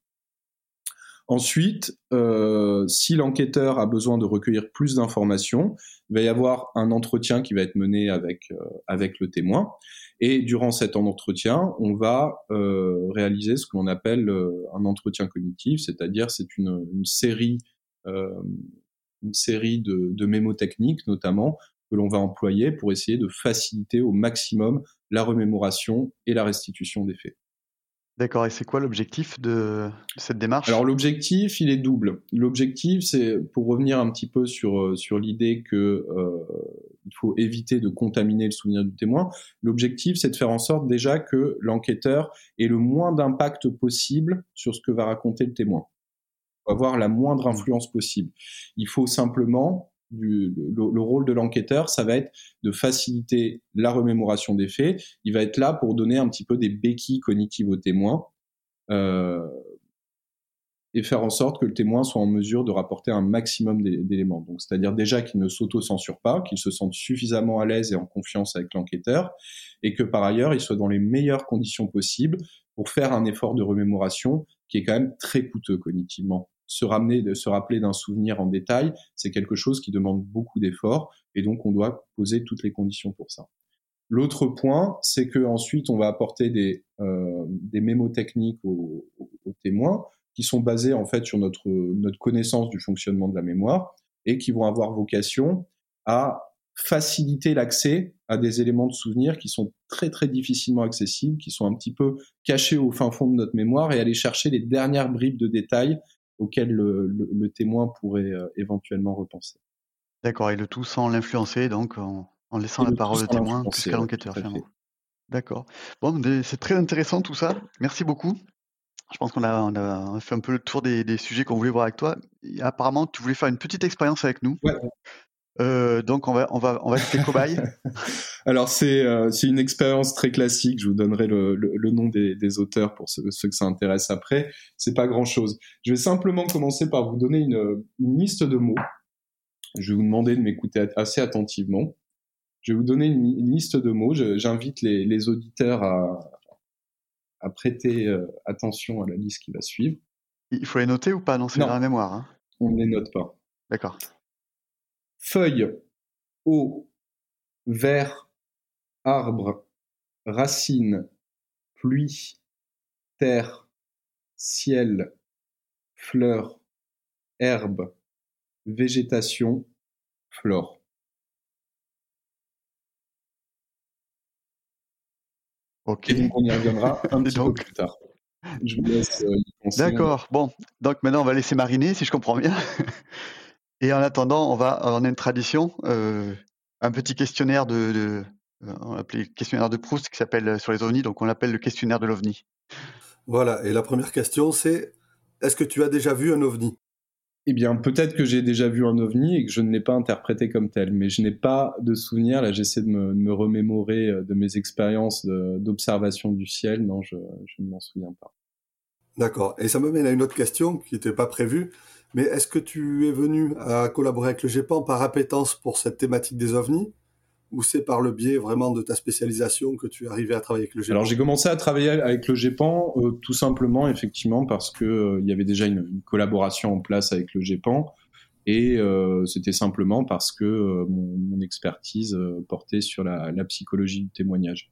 Ensuite, euh, si l'enquêteur a besoin de recueillir plus d'informations, il va y avoir un entretien qui va être mené avec, euh, avec le témoin. Et durant cet entretien, on va euh, réaliser ce que l'on appelle un entretien cognitif, c'est-à-dire c'est une, série, une série de, de mémotechniques notamment que l'on va employer pour essayer de faciliter au maximum la remémoration et la restitution des faits. D'accord, et c'est quoi l'objectif de, cette démarche? Alors l'objectif, il est double. L'objectif, c'est pour revenir un petit peu sur, euh, sur l'idée que euh, faut éviter de contaminer le souvenir du témoin. L'objectif, c'est de faire en sorte déjà que l'enquêteur ait le moins d'impact possible sur ce que va raconter le témoin. Il faut avoir la moindre influence possible. Il faut simplement le, rôle de l'enquêteur, ça va être de faciliter la remémoration des faits. Il va être là pour donner un petit peu des béquilles cognitives au témoin euh, et faire en sorte que le témoin soit en mesure de rapporter un maximum d'éléments. Donc, c'est-à-dire déjà qu'il ne s'auto-censure pas, qu'il se sente suffisamment à l'aise et en confiance avec l'enquêteur, et que par ailleurs, il soit dans les meilleures conditions possibles pour faire un effort de remémoration qui est quand même très coûteux cognitivement se ramener, de se rappeler d'un souvenir en détail, c'est quelque chose qui demande beaucoup d'efforts et donc on doit poser toutes les conditions pour ça. L'autre point, c'est que ensuite on va apporter des, euh, des mémos techniques aux, témoins qui sont basés en fait sur notre, notre connaissance du fonctionnement de la mémoire et qui vont avoir vocation à faciliter l'accès à des éléments de souvenir qui sont très très difficilement accessibles, qui sont un petit peu cachés au fin fond de notre mémoire et aller chercher les dernières bribes de détails auquel le, témoin pourrait euh, éventuellement repenser. D'accord, et le tout sans l'influencer, donc en, laissant la parole au témoin jusqu'à l'enquêteur finalement. D'accord. Bon, c'est très intéressant tout ça. Merci beaucoup. Je pense qu'on a, on a, fait un peu le tour des, sujets qu'on voulait voir avec toi. apparemment, tu voulais faire une petite expérience avec nous. Ouais. Euh, donc on va on va on va cobaye. (laughs) Alors c'est euh, c'est une expérience très classique. Je vous donnerai le, le, nom des, des, auteurs pour ceux, ceux, que ça intéresse après. C'est pas grand chose. Je vais simplement commencer par vous donner une, une liste de mots. Je vais vous demander de m'écouter assez attentivement. Je vais vous donner une, liste de mots. J'invite les, les, auditeurs à, à prêter euh, attention à la liste qui va suivre. Il faut les noter ou pas? Non, c'est dans la mémoire. Hein On ne les note pas. D'accord feuilles, eau, vert, arbre, racine, pluie, terre, ciel, fleurs, herbe, végétation, flore. Ok. donc on y reviendra un (laughs) petit peu plus tard. Je vous laisse euh, D'accord. Bon, donc maintenant on va laisser mariner, si je comprends bien. (laughs) Et en attendant, on va, on a une tradition, euh, un petit questionnaire de, de euh, on l'appelait questionnaire de Proust qui s'appelle euh, sur les ovnis, donc on l'appelle le questionnaire de l'ovni. Voilà. Et la première question, c'est est-ce que tu as déjà vu un ovni? Eh bien, peut-être que j'ai déjà vu un ovni et que je ne l'ai pas interprété comme tel, mais je n'ai pas de souvenir. Là, j'essaie de me, me, remémorer de mes expériences d'observation du ciel. Non, je, je ne m'en souviens pas. D'accord. Et ça me mène à une autre question qui n'était pas prévue. Mais est-ce que tu es venu à collaborer avec le GEPAN par appétence pour cette thématique des ovnis ou c'est par le biais vraiment de ta spécialisation que tu es arrivé à travailler avec le GEPAN Alors j'ai commencé à travailler avec le GEPAN euh, tout simplement effectivement parce que euh, y avait déjà une, collaboration en place avec le GEPAN et euh, c'était simplement parce que mon, expertise portait sur la, psychologie du témoignage.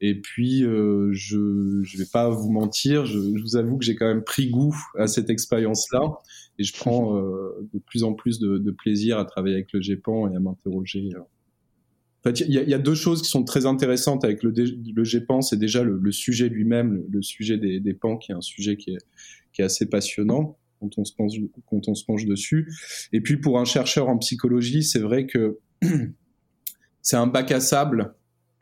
Et puis, euh, je ne vais pas vous mentir, je, vous avoue que j'ai quand même pris goût à cette expérience-là, et je prends euh, de plus en plus de, plaisir à travailler avec le GEPAN et à m'interroger. Euh. En fait, il y, a deux choses qui sont très intéressantes avec le, le GEPAN, c'est déjà le, sujet lui-même, le, sujet des, des PAN, qui est un sujet qui est, qui est assez passionnant quand on, se penche, quand on se penche dessus. Et puis, pour un chercheur en psychologie, c'est vrai que (clears throat) c'est un bac à sable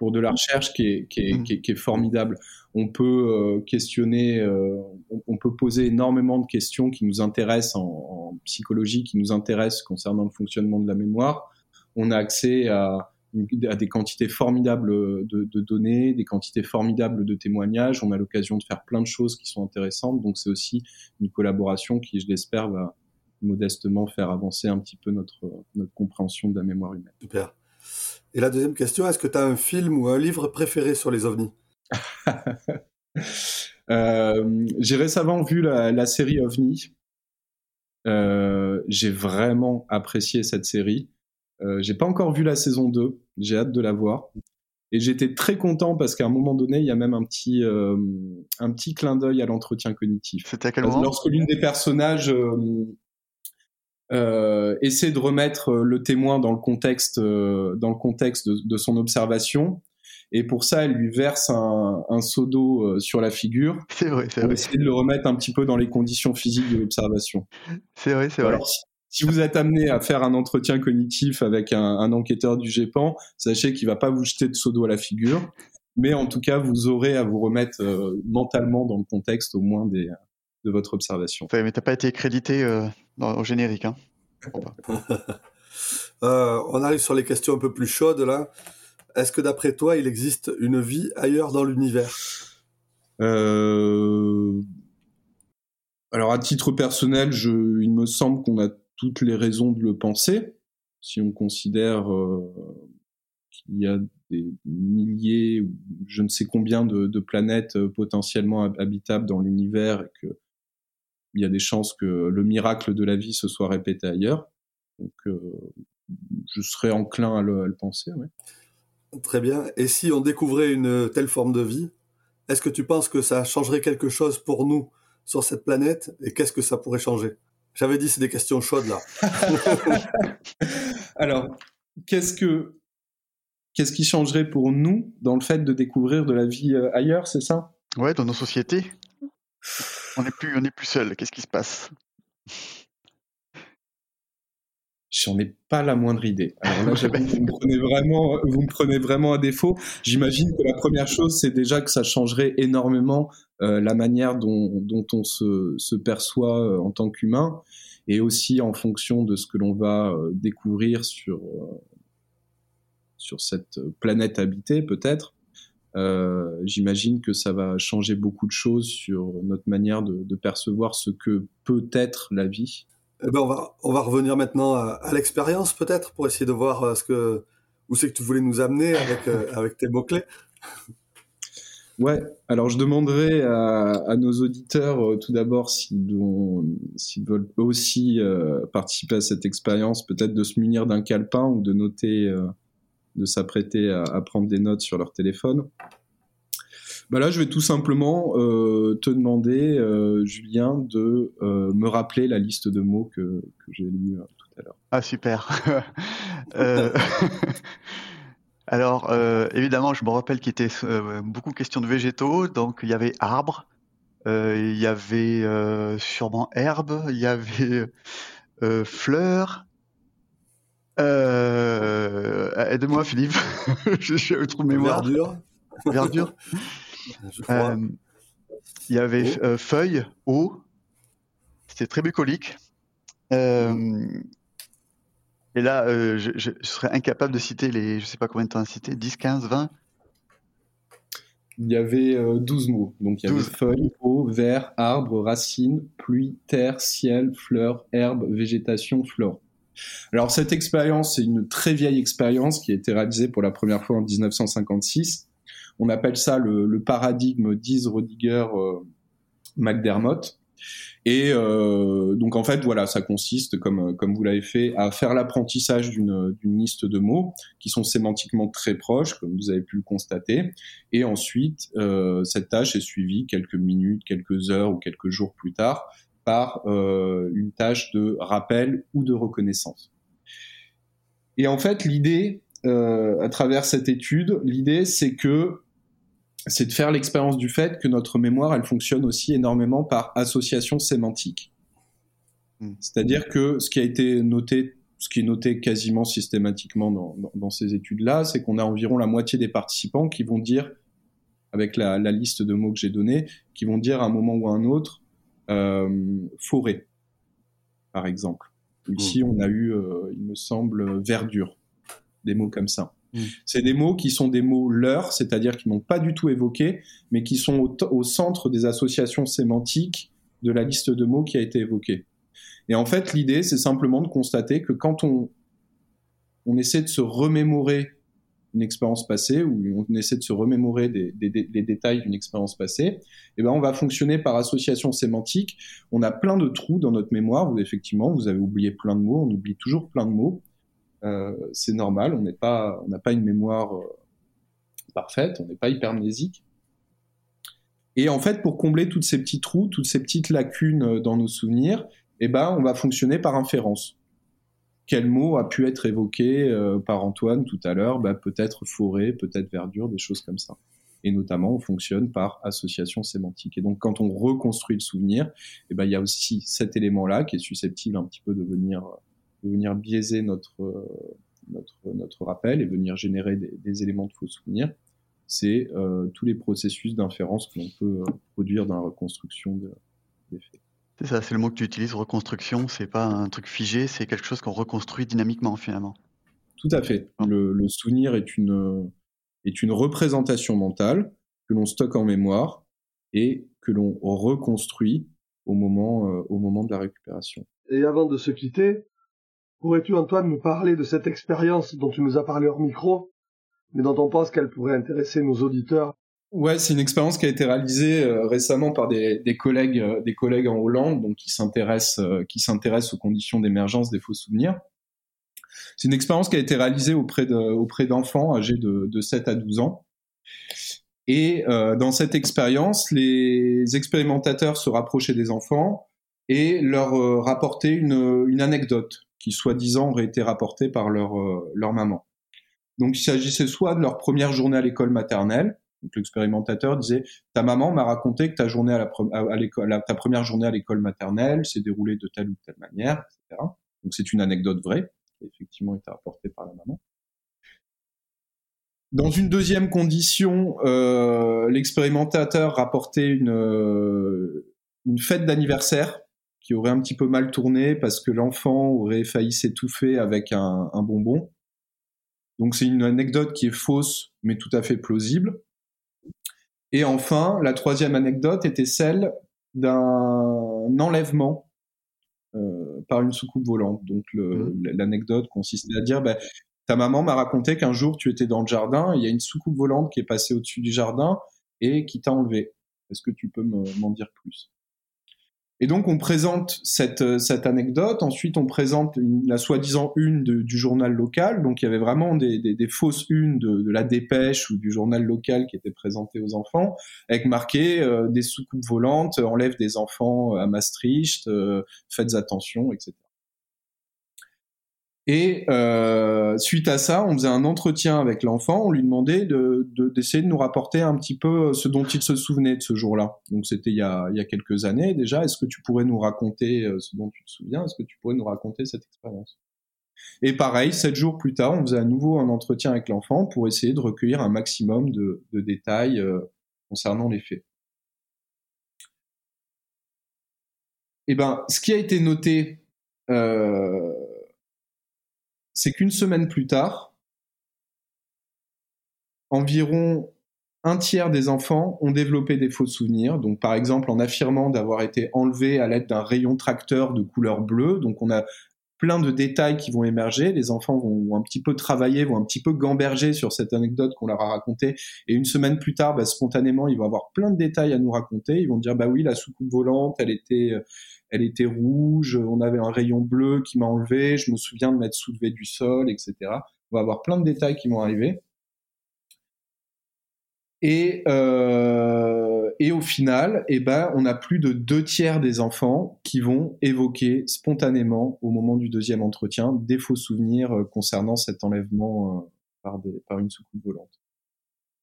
pour de la recherche qui est, qui est, mm. qui est, qui est formidable. On peut euh, questionner, euh, on, peut poser énormément de questions qui nous intéressent en, en, psychologie, qui nous intéressent concernant le fonctionnement de la mémoire. On a accès à, à des quantités formidables de, de, données, des quantités formidables de témoignages. On a l'occasion de faire plein de choses qui sont intéressantes. Donc c'est aussi une collaboration qui, je l'espère, va modestement faire avancer un petit peu notre, notre compréhension de la mémoire humaine. Super. Et la deuxième question, est-ce que tu as un film ou un livre préféré sur les ovnis? (laughs) Euh, J'ai récemment vu la, série OVNI. Euh, j'ai vraiment apprécié cette série. Euh, j'ai pas encore vu la saison 2, j'ai hâte de la voir. Et j'étais très content parce qu'à un moment donné, il y a même un petit, euh, un petit clin d'œil à l'entretien cognitif. C'était à quel moment? Lorsque l'une des personnages euh, essaie de remettre euh, le témoin dans le contexte, euh, dans le contexte de, son observation. Et pour ça, elle lui verse un, un seau d'eau euh, sur la figure. C'est vrai, c'est vrai. essayer de le remettre un petit peu dans les conditions physiques de l'observation. C'est vrai, c'est vrai. Alors, si vous êtes amené à faire un entretien cognitif avec un, un enquêteur du GEPAN, sachez qu'il va pas vous jeter de seau d'eau à la figure. Mais en tout cas, vous aurez à vous remettre euh, mentalement dans le contexte au moins des, de votre observation. Ouais, mais t'as pas été crédité euh, dans- au générique, hein. (laughs) Euh, on arrive sur les questions un peu plus chaudes là. Est-ce que d'après toi, il existe une vie ailleurs dans l'univers? Euh, Alors, à titre personnel, je... il me semble qu'on a toutes les raisons de le penser. Si on considère euh, qu'il y a des milliers ou je ne sais combien de, de planètes potentiellement hab- habitables dans l'univers et que il y a des chances que le miracle de la vie se soit répété ailleurs. Donc, euh, je serais enclin à le, à le penser. ouais. Très bien. Et si on découvrait une telle forme de vie, est-ce que tu penses que ça changerait quelque chose pour nous sur cette planète Et qu'est-ce que ça pourrait changer? J'avais dit c'est des questions chaudes là. (laughs) Alors, qu'est-ce que qu'est-ce qui changerait pour nous dans le fait de découvrir de la vie euh, ailleurs, c'est ça? Ouais, dans nos sociétés, on n'est plus, on est plus seul. Qu'est-ce qui se passe? J'en ai pas la moindre idée. Alors là, (laughs) j'avoue, vous me prenez vraiment, vous me prenez vraiment à défaut. J'imagine que la première chose, c'est déjà que ça changerait énormément euh, la manière dont, dont on se, se perçoit euh, en tant qu'humain, et aussi en fonction de ce que l'on va euh, découvrir sur euh, sur cette planète habitée, peut-être. Euh, J'imagine que ça va changer beaucoup de choses sur notre manière de, de percevoir ce que peut être la vie. Eh ben on va on va revenir maintenant à, à l'expérience peut-être pour essayer de voir euh, ce que où c'est que tu voulais nous amener avec euh, avec tes mots clés. (laughs) Ouais, alors je demanderai à, à nos auditeurs euh, tout d'abord s'ils veulent aussi euh, participer à cette expérience, peut-être de se munir d'un calepin ou de noter, euh, de s'apprêter à, prendre des notes sur leur téléphone. Bah là, je vais tout simplement euh, te demander, euh, Julien, de euh, me rappeler la liste de mots que, que j'ai lue tout à l'heure. Ah super. (laughs) (laughs) Alors évidemment, je me rappelle qu'il était beaucoup question de végétaux, donc il y avait arbre, il y avait sûrement herbe, il y avait fleurs. Euh, Aide-moi Philippe, (laughs) je suis un trou de mémoire. Verdure, (laughs) je. Euh, il y avait euh, feuilles, eau. C'était très bucolique. Euh, et là, je, je- je serais incapable de citer les, je sais pas combien de temps à citer, 10, 15, 20. Il y avait euh, 12 mots. Donc il y avait 12. feuilles, eau, verre, arbre, racines, pluie, terre, ciel, fleurs, herbe, végétation, flore. Alors cette expérience, c'est une très vieille expérience qui a été réalisée pour la première fois en 1956. On appelle ça le, paradigme d'Is Rodiger euh, McDermott. Et euh, donc en fait voilà, ça consiste, comme comme vous l'avez fait, à faire l'apprentissage d'une d'une liste de mots qui sont sémantiquement très proches, comme vous avez pu le constater. Et ensuite, euh, cette tâche est suivie quelques minutes, quelques heures ou quelques jours plus tard par euh, une tâche de rappel ou de reconnaissance. Et en fait, l'idée, euh, à travers cette étude, l'idée, c'est que c'est de faire l'expérience du fait que notre mémoire, elle fonctionne aussi énormément par association sémantique. Mm. C'est-à-dire que ce qui a été noté, ce qui est noté quasiment systématiquement dans, dans, dans ces études-là, c'est qu'on a environ la moitié des participants qui vont dire, avec la, la liste de mots que j'ai donnée, qui vont dire à un moment ou à un autre forêt, par exemple. Ici, on a eu, euh, il me semble, verdure, des mots comme ça. Mm. C'est des mots qui sont des mots leurs, c'est-à-dire qui n'ont pas du tout évoqué, mais qui sont au, au centre des associations sémantiques de la liste de mots qui a été évoquée. Et en fait, l'idée, c'est simplement de constater que quand on, on essaie de se remémorer une expérience passée, ou on essaie de se remémorer des, détails d'une expérience passée, eh ben, on va fonctionner par association sémantique. On a plein de trous dans notre mémoire. Vous, effectivement, vous avez oublié plein de mots. On oublie toujours plein de mots. Euh, c'est normal. On n'est pas, on n'a pas une mémoire euh, parfaite. On n'est pas hypermnésique. Et en fait, pour combler toutes ces petits trous, toutes ces petites lacunes euh, dans nos souvenirs, eh ben, on va fonctionner par inférence. Quel mot a pu être évoqué euh, par Antoine tout à l'heure? Bah, Peut-être forêt, peut-être verdure, des choses comme ça. Et notamment, on fonctionne par association sémantique. Et donc, quand on reconstruit le souvenir, eh ben, il y a aussi cet élément-là qui est susceptible un petit peu de venir, de venir biaiser notre, notre, notre rappel et venir générer des, éléments de faux souvenirs. C'est euh, tous les processus d'inférence que l'on peut euh, produire dans la reconstruction des faits. C'est ça, c'est le mot que tu utilises, reconstruction. C'est pas un truc figé, c'est quelque chose qu'on reconstruit dynamiquement finalement. Tout à fait. Le, souvenir est une, est une représentation mentale que l'on stocke en mémoire et que l'on reconstruit au moment, euh, au moment de la récupération. Et avant de se quitter, pourrais-tu Antoine nous parler de cette expérience dont tu nous as parlé hors micro, mais dont on pense qu'elle pourrait intéresser nos auditeurs Ouais, c'est une expérience qui a été réalisée euh, récemment par des, des collègues, euh, des collègues en Hollande, donc qui s'intéressent, euh, qui s'intéressent aux conditions d'émergence des faux souvenirs. C'est une expérience qui a été réalisée auprès de, auprès d'enfants âgés de, de 7 à 12 ans. Et dans cette expérience, les expérimentateurs se rapprochaient des enfants et leur rapportaient une, une anecdote qui, soi-disant, aurait été rapportée par leur, leur maman. Donc, il s'agissait soit de leur première journée à l'école maternelle, donc l'expérimentateur disait ta maman m'a raconté que ta journée à la première journée à l'école maternelle s'est déroulée de telle ou telle manière, etc. Donc c'est une anecdote vraie qui a effectivement été rapportée par la maman. Dans une deuxième condition, euh, l'expérimentateur rapportait une, euh, une fête d'anniversaire qui aurait un petit peu mal tourné parce que l'enfant aurait failli s'étouffer avec un bonbon. Donc c'est une anecdote qui est fausse mais tout à fait plausible. Et enfin, la troisième anecdote était celle d'un enlèvement euh, par une soucoupe volante. Donc mmh. l'anecdote consistait à dire, bah, ta maman m'a raconté qu'un jour tu étais dans le jardin, il y a une soucoupe volante qui est passée au-dessus du jardin et qui t'a enlevé. Est-ce que tu peux m'en dire plus? Et donc on présente cette, euh, cette anecdote, ensuite on présente la soi-disant une du journal local, donc il y avait vraiment des, des, fausses unes de, de, la dépêche ou du journal local qui étaient présentées aux enfants, avec marqué euh, des soucoupes volantes enlèvent des enfants à Maastricht, euh, faites attention, etc. Et euh, suite à ça, on faisait un entretien avec l'enfant, on lui demandait de, d'essayer de, nous rapporter un petit peu ce dont il se souvenait de ce jour-là. Donc c'était il y a, il y a quelques années déjà. Est-ce que tu pourrais nous raconter euh, ce dont tu te souviens? Est-ce que tu pourrais nous raconter cette expérience? Et pareil, sept jours plus tard, on faisait à nouveau un entretien avec l'enfant pour essayer de recueillir un maximum de, de détails euh, concernant les faits. Eh ben, ce qui a été noté euh, c'est qu'une semaine plus tard, environ un tiers des enfants ont développé des faux souvenirs. Donc, par exemple, en affirmant d'avoir été enlevé à l'aide d'un rayon tracteur de couleur bleue. Donc, on a plein de détails qui vont émerger. Les enfants vont, un petit peu travailler, vont un petit peu gamberger sur cette anecdote qu'on leur a racontée. Et une semaine plus tard, bah, spontanément, ils vont avoir plein de détails à nous raconter. Ils vont dire, bah oui, la soucoupe volante, elle était, elle était rouge, on avait un rayon bleu qui m'a enlevé, je me souviens de m'être soulevé du sol, etc. On va avoir plein de détails qui vont arriver. Et, euh, et au final, eh ben, on a plus de deux tiers des enfants qui vont évoquer spontanément, au moment du deuxième entretien, des faux souvenirs euh, concernant cet enlèvement euh, par, des, par une soucoupe volante.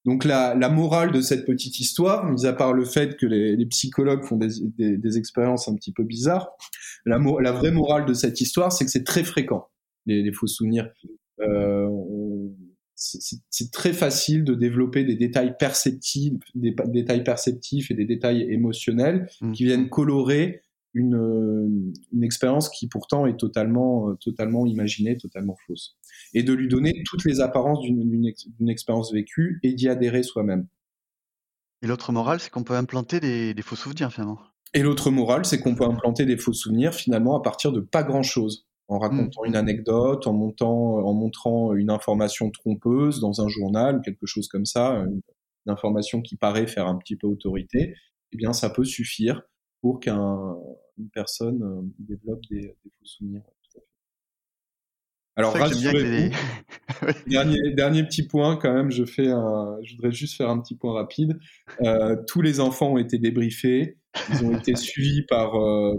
Donc la, la, morale de cette petite histoire, mis à part le fait que les, les psychologues font des, des, des, expériences un petit peu bizarres, la, la vraie morale de cette histoire, c'est que c'est très fréquent, les, les faux souvenirs. Euh, c'est très facile de développer des détails perceptifs, des, détails perceptifs et des détails émotionnels mmh. qui viennent colorer une, euh, une expérience qui pourtant est totalement, euh, totalement imaginée, totalement fausse. Et de lui donner toutes les apparences d'une expérience vécue et d'y adhérer soi-même. Et l'autre morale, c'est qu'on peut implanter des, des, faux souvenirs finalement. Et l'autre morale, c'est qu'on peut implanter des faux souvenirs finalement à partir de pas grand-chose, en racontant une anecdote, en, montant, en montrant une information trompeuse dans un journal ou quelque chose comme ça, une, information qui paraît faire un petit peu autorité. Eh bien, ça peut suffire pour qu'une personne euh, développe des, des, faux souvenirs. Alors, rassurez-vous, (laughs) dernier, dernier petit point quand même, je, fais un, je voudrais juste faire un petit point rapide. Euh, tous les enfants ont été débriefés, Ils ont été suivis par,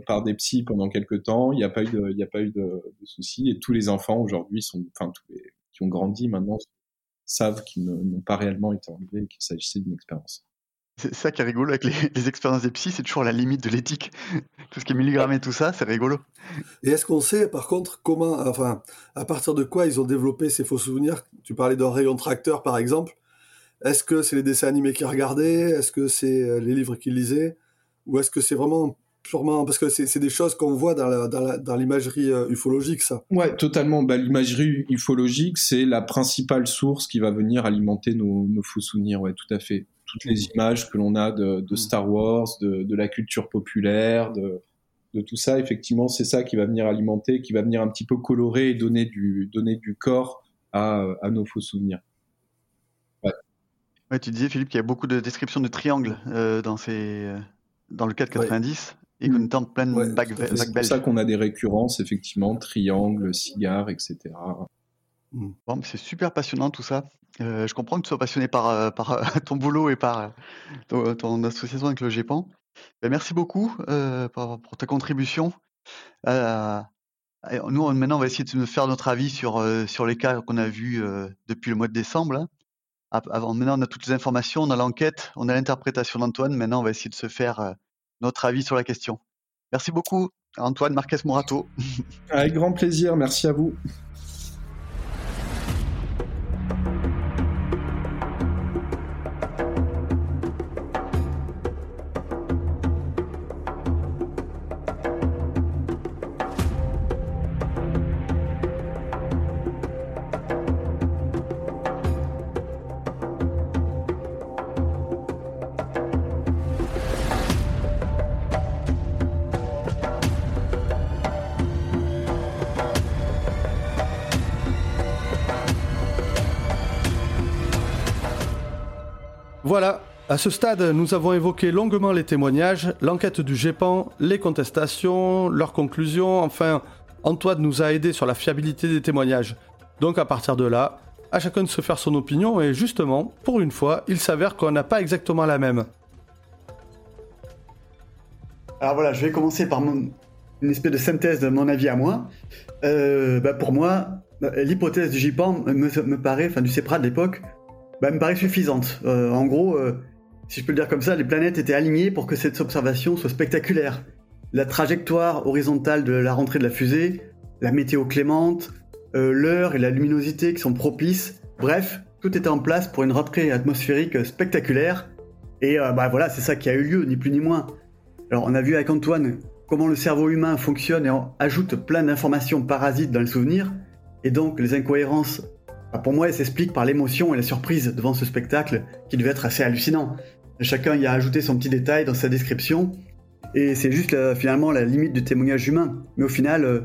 par des psys pendant quelques temps. Il n'y a pas eu de, il a pas eu de, de, soucis. Et tous les enfants aujourd'hui sont, enfin, tous les, qui ont grandi maintenant savent qu'ils n'ont pas réellement été enlevés et qu'il s'agissait d'une expérience. C'est ça qui est rigolo avec les, expériences des psys, c'est toujours la limite de l'éthique. Tout ce qui est milligramme et tout ça, c'est rigolo. Et est-ce qu'on sait, par contre, comment, enfin, à partir de quoi ils ont développé ces faux souvenirs? Tu parlais d'un rayon tracteur, par exemple. Est-ce que c'est les dessins animés qu'ils regardaient? Est-ce que c'est euh, les livres qu'ils lisaient? Ou est-ce que c'est vraiment purement parce que c'est des choses qu'on voit dans l'imagerie euh, ufologique, ça. Ouais, totalement. Bah, l'imagerie ufologique, c'est la principale source qui va venir alimenter nos, nos faux souvenirs. Ouais, tout à fait toutes les images que l'on a de, mm. Star Wars, de, la culture populaire, de, tout ça, effectivement, c'est ça qui va venir alimenter, qui va venir un petit peu colorer et donner du, donner du corps à, nos faux souvenirs. Ouais. tu disais, Philippe, qu'il y a beaucoup de descriptions de triangles euh, dans, ces, euh, dans le 490 et qu'on tente plein de C'est pour ça qu'on a des récurrences, effectivement, triangles, cigares, etc. Mm. Bon, c'est super passionnant tout ça. Euh, je comprends que tu sois passionné par, euh, par euh, (laughs) ton boulot et par ton, association avec le GEPAN. Ben, merci beaucoup pour, ta contribution. nous, maintenant, on va essayer de faire notre avis sur, sur les cas qu'on a vus depuis le mois de décembre. Avant, maintenant, on a toutes les informations, on a l'enquête, on a l'interprétation d'Antoine. Maintenant, on va essayer de se faire notre avis sur la question. Merci beaucoup, Antoine Marquez Morato. Avec grand plaisir, merci à vous. À ce stade, nous avons évoqué longuement les témoignages, l'enquête du GEPAN, les contestations, leurs conclusions, enfin, Antoine nous a aidé sur la fiabilité des témoignages. Donc à partir de là, à chacun de se faire son opinion et justement, pour une fois, il s'avère qu'on n'a pas exactement la même. Alors voilà, je vais commencer par une espèce de synthèse de mon avis à moi. Euh, bah, pour moi, l'hypothèse du GIPAN me paraît, enfin du CEPRA de l'époque, bah, me paraît suffisante. Euh, en gros, euh, si je peux le dire comme ça, les planètes étaient alignées pour que cette observation soit spectaculaire. La trajectoire horizontale de la rentrée de la fusée, la météo clémente, euh, l'heure et la luminosité qui sont propices, bref, tout était en place pour une rentrée atmosphérique spectaculaire. Et bah voilà, c'est ça qui a eu lieu, ni plus ni moins. Alors on a vu avec Antoine comment le cerveau humain fonctionne et on ajoute plein d'informations parasites dans le souvenir, et donc les incohérences bah, pour moi, elle s'explique par l'émotion et la surprise devant ce spectacle qui devait être assez hallucinant. Chacun y a ajouté son petit détail dans sa description, et c'est juste finalement la limite du témoignage humain. Mais au final, euh,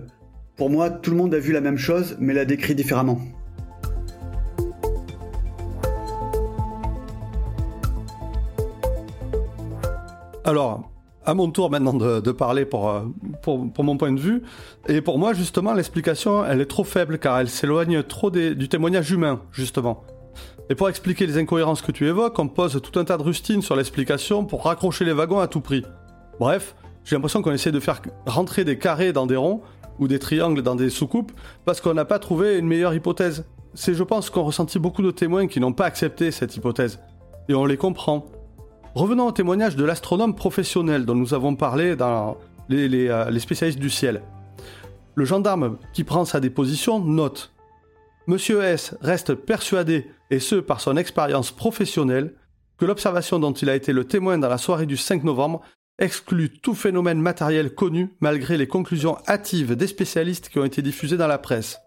pour moi, tout le monde a vu la même chose, mais l'a décrit différemment. Alors, à mon tour maintenant de, parler euh, pour, mon point de vue. Et pour moi, justement, l'explication, elle est trop faible car elle s'éloigne trop du témoignage humain, justement. Et pour expliquer les incohérences que tu évoques, on pose tout un tas de rustines sur l'explication pour raccrocher les wagons à tout prix. Bref, j'ai l'impression qu'on essaie de faire rentrer des carrés dans des ronds ou des triangles dans des soucoupes parce qu'on n'a pas trouvé une meilleure hypothèse. C'est, je pense, qu'on ressentit beaucoup de témoins qui n'ont pas accepté cette hypothèse. Et on les comprend. Revenons au témoignage de l'astronome professionnel dont nous avons parlé dans euh, les, spécialistes du ciel. Le gendarme qui prend sa déposition note Monsieur S reste persuadé, et ce par son expérience professionnelle, que l'observation dont il a été le témoin dans la soirée du 5 novembre exclut tout phénomène matériel connu malgré les conclusions hâtives des spécialistes qui ont été diffusées dans la presse.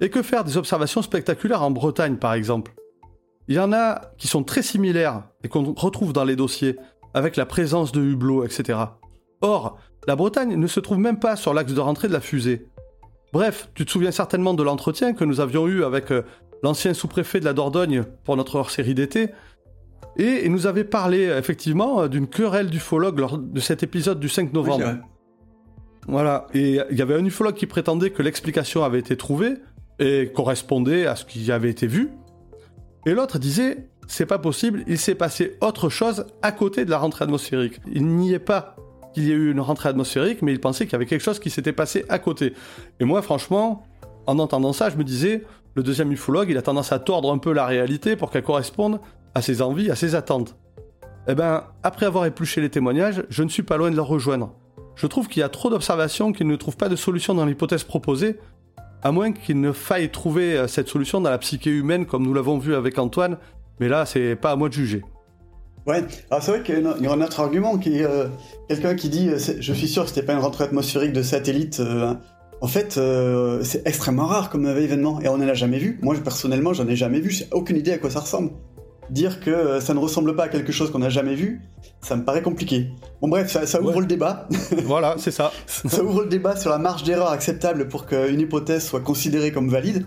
Et que faire des observations spectaculaires en Bretagne par exemple? Il y en a qui sont très similaires et qu'on retrouve dans les dossiers, avec la présence de hublots, etc. Or, la Bretagne ne se trouve même pas sur l'axe de rentrée de la fusée. Bref, tu te souviens certainement de l'entretien que nous avions eu avec euh, l'ancien sous-préfet de la Dordogne pour notre hors-série d'été, et il nous avait parlé effectivement d'une querelle d'ufologues lors de cet épisode du 5 novembre. voilà, et il y avait un ufologue qui prétendait que l'explication avait été trouvée et correspondait à ce qui avait été vu, et l'autre disait c'est pas possible, il s'est passé autre chose à côté de la rentrée atmosphérique. Il n'y est pas qu'il y ait eu une rentrée atmosphérique, mais il pensait qu'il y avait quelque chose qui s'était passé à côté. Et moi, franchement, en entendant ça, je me disais, le deuxième ufologue, il a tendance à tordre un peu la réalité pour qu'elle corresponde à ses envies, à ses attentes. Eh ben, après avoir épluché les témoignages, je ne suis pas loin de leur rejoindre. Je trouve qu'il y a trop d'observations qu'il ne trouve pas de solution dans l'hypothèse proposée, à moins qu'il ne faille trouver euh, cette solution dans la psyché humaine comme nous l'avons vu avec Antoine, mais là, c'est pas à moi de juger. Ouais, alors c'est vrai qu'il y a un autre argument qui est euh, quelqu'un qui dit euh, Je suis sûr que c'était pas une rentrée atmosphérique de satellite. En fait, c'est extrêmement rare comme événement et on n'en a jamais vu. Moi, personnellement, j'en ai jamais vu. J'ai aucune idée à quoi ça ressemble dire que euh, ça ne ressemble pas à quelque chose qu'on n'a jamais vu, ça me paraît compliqué. Bon bref, ça, ouvre le débat. (laughs) voilà, c'est ça. ça ouvre le débat sur la marge d'erreur acceptable pour qu'une hypothèse soit considérée comme valide.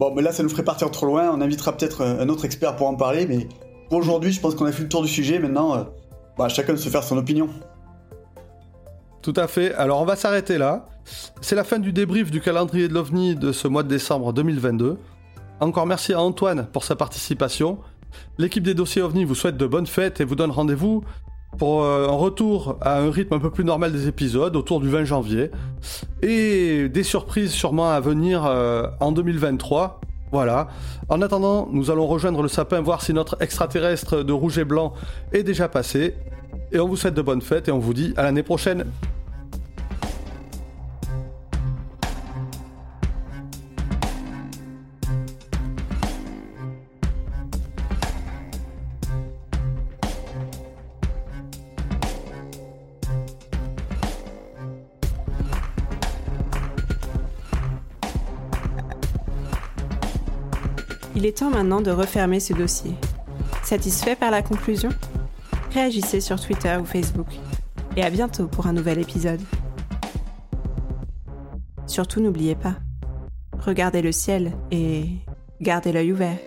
Bon, mais là, ça nous ferait partir trop loin. On invitera peut-être euh, un autre expert pour en parler, mais pour aujourd'hui, je pense qu'on a fait le tour du sujet. Maintenant, euh, bah, chacun se faire son opinion. Tout à fait. Alors, on va s'arrêter là. C'est la fin du débrief du calendrier de l'OVNI de ce mois de décembre 2022. Encore merci à Antoine pour sa participation. L'équipe des dossiers OVNI vous souhaite de bonnes fêtes et vous donne rendez-vous pour euh, un retour à un rythme un peu plus normal des épisodes autour du 20 janvier. Et des surprises sûrement à venir euh, en 2023. Voilà. En attendant, nous allons rejoindre le sapin, voir si notre extraterrestre de rouge et blanc est déjà passé. Et on vous souhaite de bonnes fêtes et on vous dit à l'année prochaine. Il est temps maintenant de refermer ce dossier. Satisfait par la conclusion? Réagissez sur Twitter ou Facebook. Et à bientôt pour un nouvel épisode. Surtout n'oubliez pas, regardez le ciel et gardez l'œil ouvert.